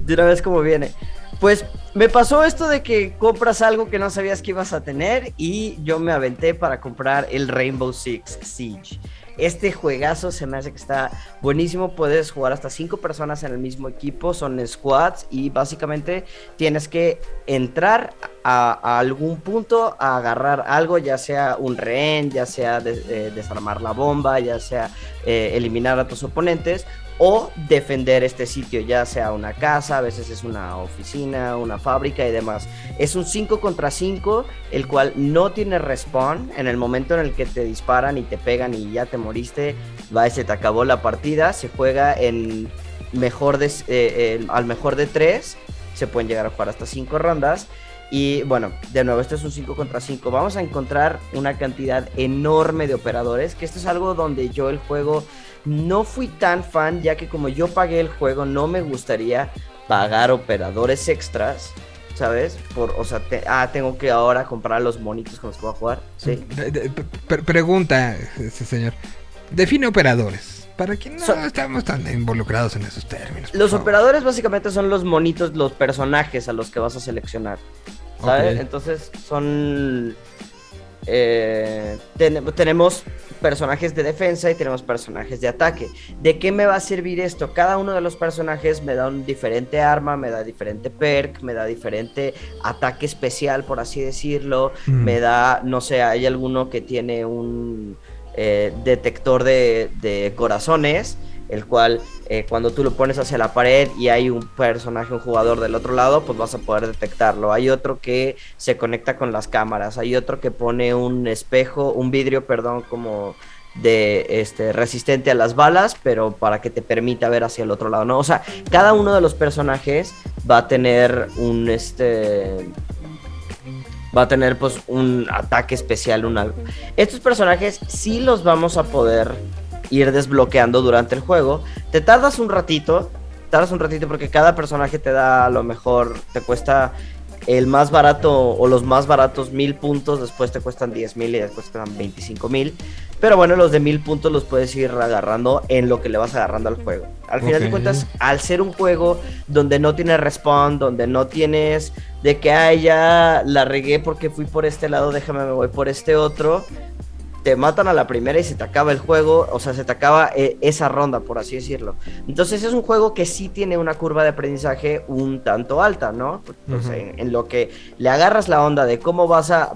De una vez como viene. Pues me pasó esto de que compras algo que no sabías que ibas a tener y yo me aventé para comprar el Rainbow Six Siege. Este juegazo se me hace que está buenísimo. Puedes jugar hasta cinco personas en el mismo equipo, son squads y básicamente tienes que entrar a, algún punto a agarrar algo, ya sea un rehén, ya sea eh, desarmar la bomba, ya sea eh, eliminar a tus oponentes o defender este sitio, ya sea una casa, a veces es una oficina, una fábrica y demás. Es un 5 contra 5, el cual no tiene respawn. En el momento en el que te disparan y te pegan y ya te moriste, va, se te acabó la partida. Se juega en mejor eh, eh, al mejor de 3. Se pueden llegar a jugar hasta 5 rondas. Y bueno, de nuevo, esto es un 5 contra 5. Vamos a encontrar una cantidad enorme de operadores, que esto es algo donde yo el juego no fui tan fan, ya que como yo pagué el juego, no me gustaría pagar operadores extras, ¿sabes? Por, o sea, te- ah, tengo que ahora comprar los monitos con los que voy a jugar. Sí.
Pregunta, ese señor. Define operadores. Para que no estamos tan involucrados en esos términos.
Los
favor.
operadores básicamente son los monitos, los personajes a los que vas a seleccionar. ¿Sabes? Entonces son. Eh, ten- tenemos personajes de defensa y tenemos personajes de ataque. ¿De qué me va a servir esto? Cada uno de los personajes me da un diferente arma, me da diferente perk, me da diferente ataque especial, por así decirlo.
Mm.
Me da, no sé, hay alguno que tiene un eh, detector de, de corazones, el cual eh, cuando tú lo pones hacia la pared y hay un personaje, un jugador del otro lado, pues vas a poder detectarlo. Hay otro que se conecta con las cámaras, hay otro que pone un espejo, un vidrio, perdón, como de este resistente a las balas, pero para que te permita ver hacia el otro lado, ¿no? O sea, cada uno de los personajes va a tener un este va a tener pues un ataque especial, un. Estos personajes sí los vamos a poder ir desbloqueando durante el juego. Te tardas un ratito, tardas un ratito porque cada personaje te da a lo mejor, te cuesta el más barato o los más baratos mil puntos, después te cuestan 10 mil y después te dan 25 mil. Pero bueno, los de mil puntos los puedes ir agarrando en lo que le vas agarrando al juego. Al final de cuentas, al ser un juego donde no tienes respawn, donde no tienes de que, ay, ya la regué porque fui por este lado, déjame, me voy por este otro. Te matan a la primera y se te acaba el juego, o sea, se te acaba eh, esa ronda, por así decirlo. Entonces es un juego que sí tiene una curva de aprendizaje un tanto alta, ¿no? Pues,
Ujú.
en, en lo que le agarras la onda de cómo vas a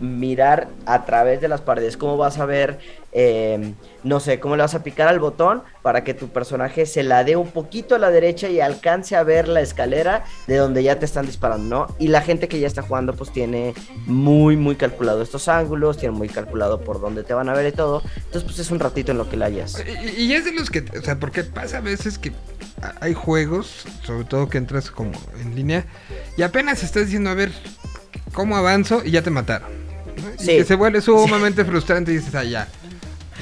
mirar a través de las paredes, cómo vas a ver, eh, no sé, cómo le vas a picar al botón para que tu personaje se la dé un poquito a la derecha y alcance a ver la escalera de donde ya te están disparando, ¿no? Y la gente que ya está jugando pues tiene muy, muy calculado estos ángulos, tiene muy calculado por dónde te van a ver y todo. Entonces pues es un ratito en lo que la hayas.
Y, es de los que, o sea, porque pasa a veces que hay juegos, sobre todo que entras como en línea, y apenas estás diciendo, a ver, ¿cómo avanzo? Y ya te mataron. Y
Sí.
que se vuelve sumamente frustrante y dices, ah, ya.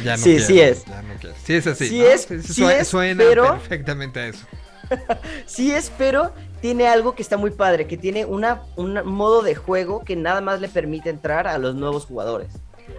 Ya no
Sí,
quiero,
sí es.
ya no quiero". Sí es así.
Sí
¿no?
es,
Sí,
sí
sue-
es,
suena
pero-
perfectamente a eso.
Sí es, pero tiene algo que está muy padre, que tiene una, un modo de juego que nada más le permite entrar a los nuevos jugadores.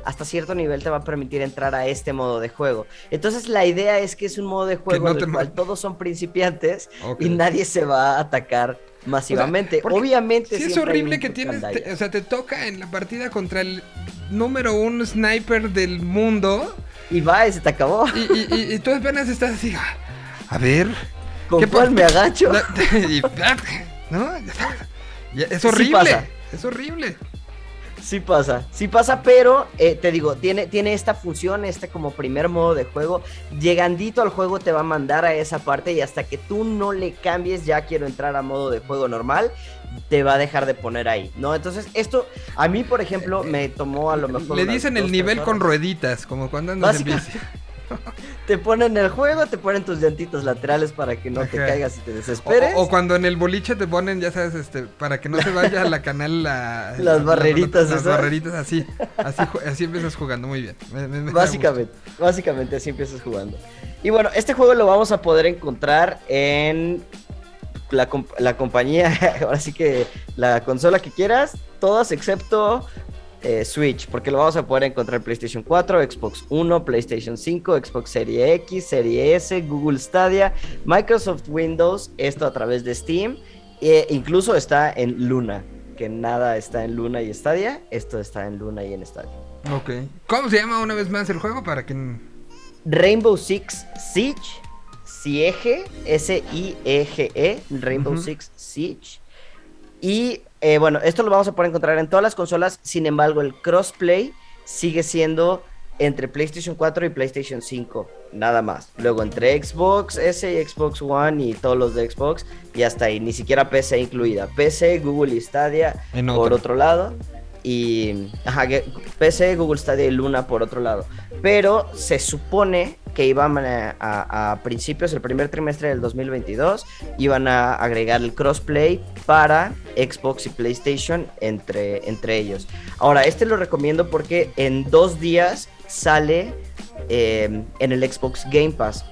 Hasta cierto nivel te va a permitir entrar a este modo de juego. Entonces la idea es que es un modo de juego en el cual todos son principiantes y nadie se va a atacar masivamente. Obviamente
Sí, es horrible que tienes, te- o sea, te toca en la partida contra el número uno sniper del mundo
Y va y se te acabó.
y, y- y- y tú apenas estás así, "Ah, a ver,
¿Con
¿qué
cuál me agacho?
¿no? Es horrible, es horrible.
Sí pasa, sí pasa, pero eh, te digo, tiene, tiene esta función, este como primer modo de juego. Llegandito al juego te va a mandar a esa parte y hasta que tú no le cambies, ya quiero entrar a modo de juego normal, te va a dejar de poner ahí, ¿no? Entonces, esto a mí, por ejemplo, me tomó a lo mejor.
Le dicen el nivel con rueditas, como cuando andas en bici.
Te ponen el juego, te ponen tus llantitos laterales para que no te caigas y te desesperes.
o cuando en el boliche te ponen, ya sabes, este, para que no se vaya a la canal la,
Las
la-
barreritas
las barreritas así, así, empiezas jugando muy bien. Me- me- me da
Básicamente, básicamente así empiezas jugando. Y bueno, este juego lo vamos a poder encontrar en la, comp- la compañía, ahora sí que la consola que quieras, todas excepto eh, Switch, porque lo vamos a poder encontrar en PlayStation 4, Xbox One, PlayStation 5, Xbox Serie X, Serie S, Google Stadia, Microsoft Windows, esto a través de Steam, e incluso está en Luna, que nada está en Luna y Stadia, esto está en Luna y en Stadia.
Ok. ¿Cómo se llama una vez más el juego? Para quien...
Rainbow Six Siege, Siege, S-I-E-G-E, Rainbow
Ujú.
Six Siege. Y eh, bueno, esto lo vamos a poder encontrar en todas las consolas, sin embargo el crossplay sigue siendo entre PlayStation 4 y PlayStation 5, nada más. Luego entre Xbox S y Xbox One y todos los de Xbox, y hasta ahí, ni siquiera PC incluida. PC, Google y Stadia
En
por
otro.
lado. Y ajá, PC, Google Stadia y Luna por otro lado. Pero se supone que iban a, a- a principios, el primer trimestre del 2022, iban a agregar el crossplay para Xbox y PlayStation entre, entre ellos. Ahora, este lo recomiendo porque en dos días sale eh, en el Xbox Game Pass.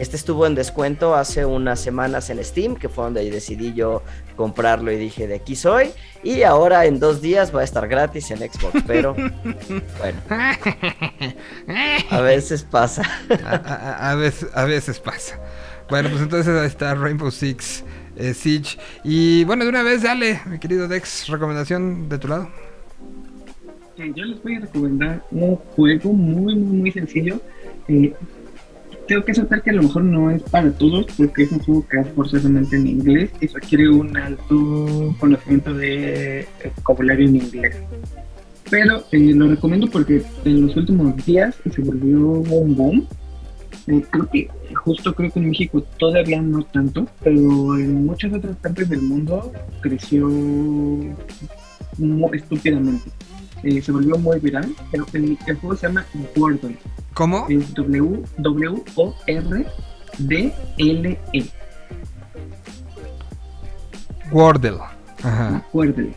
Este estuvo en descuento hace unas semanas en Steam, que fue donde decidí yo comprarlo y dije, de aquí soy. Y ahora en dos días va a estar gratis en Xbox, pero bueno, a veces pasa.
A, a- a veces, a veces pasa. Bueno, pues entonces ahí está Rainbow Six eh, Siege. Y bueno, de una vez, dale, mi querido Dex, recomendación de tu lado.
Yo les voy a recomendar un juego muy, muy, muy sencillo. Eh, tengo que aceptar que a lo mejor no es para todos porque es un juego que es forzosamente en inglés y requiere un alto conocimiento de eh, vocabulario en inglés. Pero eh, lo recomiendo porque en los últimos días se volvió un boom. Eh, creo que justo creo que en México todavía no tanto, pero en muchas otras partes del mundo creció muy estúpidamente. Se volvió muy viral. El, el- el juego se llama Wordle.
¿Cómo?
Es W-W-O-R-D-L-E.
Wordle. Ajá.
Wordle.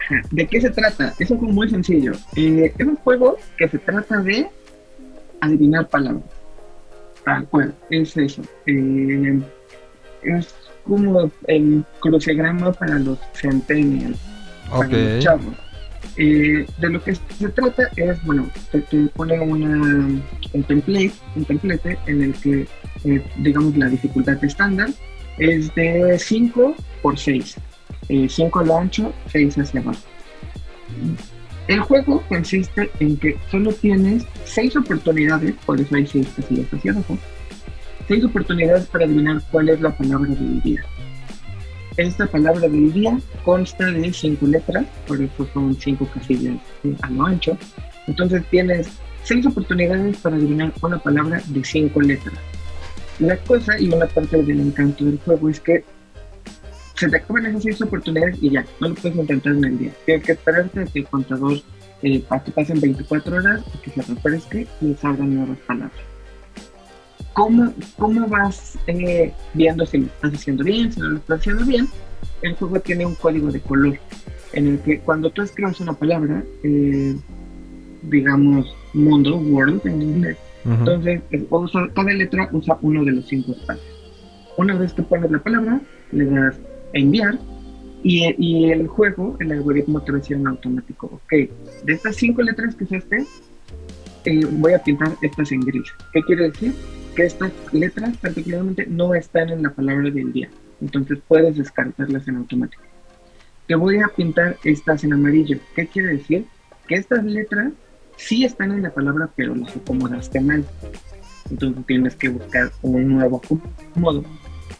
Ajá. ¿De qué se trata? Es un juego muy sencillo. Eh, es un juego que se trata de adivinar palabras. Tal cual, es eso. Eh, es como el crucigrama para los centennials, para
Ok.
los chavos. Eh, de lo que se trata es, bueno, te, te pone una, un template, un template en el que, eh, digamos, la dificultad estándar es de 5 por 6. 5 a lo ancho, 6 hacia abajo. El juego consiste en que solo tienes 6 oportunidades, por eso hay 6 casillas hacia abajo, 6 oportunidades para adivinar cuál es la palabra del día. Esta palabra del día consta de 5 letras, por eso son 5 casillas a lo ancho. Entonces tienes 6 oportunidades para adivinar una palabra de 5 letras. La cosa y una parte del encanto del juego es que se te acaban esas 6 oportunidades y ya, no lo puedes intentar en el día. Tienes que esperarte a que el contador eh, pasen 24 horas y que se refresque y salgan nuevas palabras. ¿Cómo, cómo vas eh, viendo si lo estás haciendo bien, si no lo estás haciendo bien? El juego tiene un código de color en el que cuando tú escribes una palabra, eh, digamos mundo, world en inglés, entonces el juego usa- cada letra usa uno de los cinco espacios. Una vez que pones la palabra, le das a enviar y, y el juego, el algoritmo te va a decir en automático, ok, de estas cinco letras que usaste, eh, voy a pintar estas en gris. ¿Qué quiere decir? Que estas letras particularmente no están en la palabra del día. Entonces puedes descartarlas en automático. Te voy a pintar estas en amarillo. ¿Qué quiere decir? Que estas letras sí están en la palabra, pero las acomodaste mal. Entonces tienes que buscar un nuevo acomodo.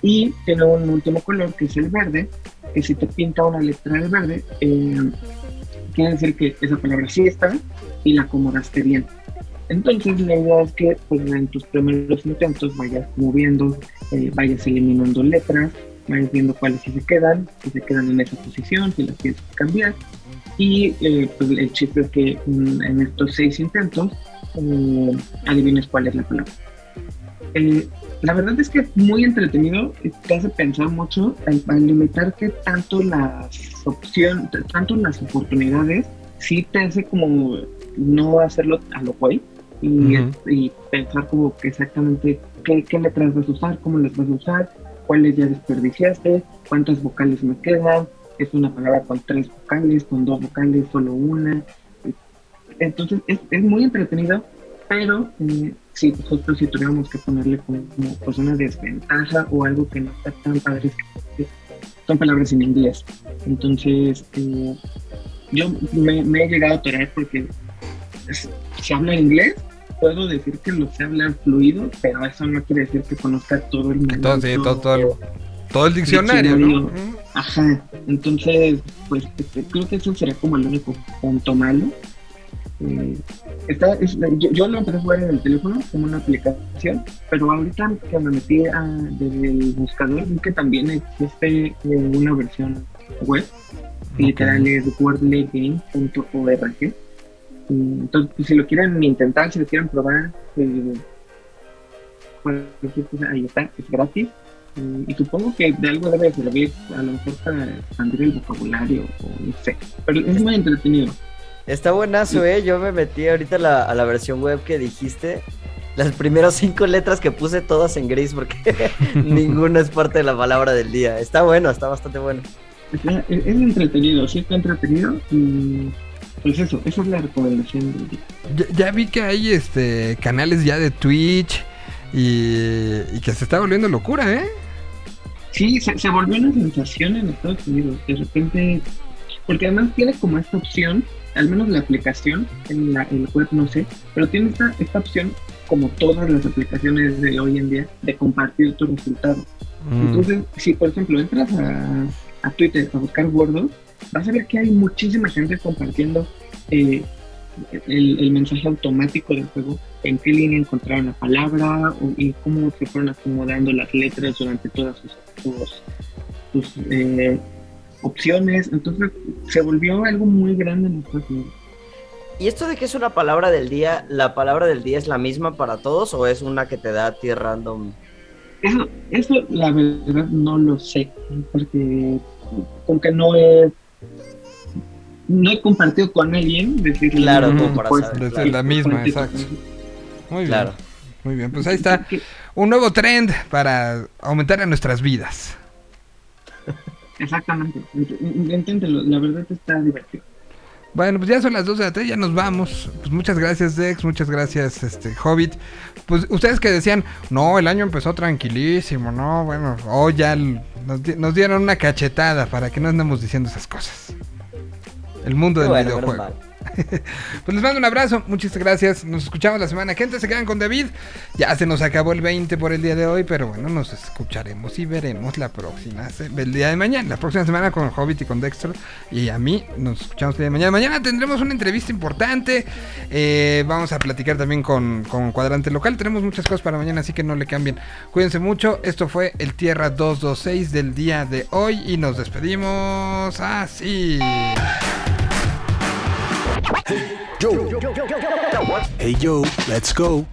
Y tiene un último color que es el verde, que si te pinta una letra de verde, eh, quiere decir que esa palabra sí está y la acomodaste bien. Entonces la idea es que pues, en tus primeros intentos vayas moviendo, eh, vayas eliminando letras, vayas viendo cuáles sí se quedan, si se quedan en esa posición, si las tienes que cambiar. Y eh, pues, el chiste es que mm, en estos seis intentos eh, adivines cuál es la palabra. Eh, la verdad es que es muy entretenido, te hace pensar mucho al, al limitarte tanto las opciones, tanto las oportunidades, sí te hace como no hacerlo a lo güey y, pensar como que exactamente qué, qué letras vas a usar, cómo las vas a usar, cuáles ya desperdiciaste, cuántas vocales me quedan, es una palabra con tres vocales, con dos vocales, solo una. Entonces es, es muy entretenido, pero eh, si nosotros si tuviéramos que ponerle como, como, pues una desventaja o algo que no está tan padre, es que son palabras en inglés. Entonces eh, yo me, me he llegado a atorar porque es- si habla inglés, puedo decir que lo sé hablar fluido, pero eso no quiere decir que conozca todo el
Entonces, todo, todo, el-
todo-
todo el diccionario, ¿no?
Ajá, entonces, pues este, creo que eso sería como el único punto malo. Eh, está, es- yo, yo lo empecé a jugar en el teléfono como una aplicación, pero ahorita que me metí a, desde el buscador vi que también existe eh, una versión web, que literal es wordlegame.org. Entonces, pues, si lo quieren intentar, si lo quieren probar, eh, cosa, ahí está, es gratis. Y, y supongo que de algo debe servir, a lo mejor para expandir el vocabulario, o no sé. Pero es muy entretenido.
Está buenazo, eh. Yo me metí ahorita a la, a la versión web que dijiste. Las primeras cinco letras que puse todas en gris porque ninguna es parte de la palabra del día. Está bueno, está bastante bueno.
Es, es entretenido, sí está entretenido. Y pues eso, esa es la recomendación del día.
Ya, ya vi que hay este canales ya de Twitch y, y que se está volviendo locura, ¿eh?
Sí, se, se volvió una sensación en Estados Unidos. De repente, porque además tiene como esta opción, al menos la aplicación, en la, en la web no sé, pero tiene esta, esta opción, como todas las aplicaciones de hoy en día, de compartir tu resultado.
Mm.
Entonces, si por ejemplo entras a, a Twitter a buscar gordos, vas a ver que hay muchísima gente compartiendo eh, el, el mensaje automático del juego, en qué línea encontraron la palabra o- y cómo se fueron acomodando las letras durante todas sus, sus- sus, eh, opciones. Entonces, se volvió algo muy grande en Estados Unidos.
¿Y esto de que es una palabra del día, la palabra del día es la misma para todos o es una que te da a ti random?
Eso, eso la verdad no lo sé, porque como que no es... no he compartido con alguien,
Claro,
como
"No,
para
pues,
saber,
Desde
claro.
la misma, exacto.
alguien".
Muy bien.
Claro.
Muy bien, pues ahí está. Un nuevo trend para aumentar en nuestras vidas.
Exactamente. Int- Inténtelo, la verdad está divertido.
Bueno, pues ya son las 2 de la tarde, ya nos vamos. Pues muchas gracias, Dex, muchas gracias, este, Hobbit. Pues ustedes que decían, no, el año empezó tranquilísimo, no, bueno, hoy ya l- nos, di- nos dieron una cachetada para que no andemos diciendo esas cosas. El mundo del
Bueno,
videojuego. Pues les mando un abrazo, muchas gracias. Nos escuchamos la semana que entra. Se quedan con David. Ya se nos acabó el 20 por el día de hoy, pero bueno, nos escucharemos y veremos la próxima, el día de mañana, la próxima semana con Hobbit y con Dexter. Y a mí nos escuchamos el día de mañana. Mañana tendremos una entrevista importante. Eh, vamos a platicar también con, con Cuadrante Local. Tenemos muchas cosas para mañana, así que no le cambien. Cuídense mucho. Esto fue el Tierra 226 del día de hoy y nos despedimos así.
Hey yo, let's go.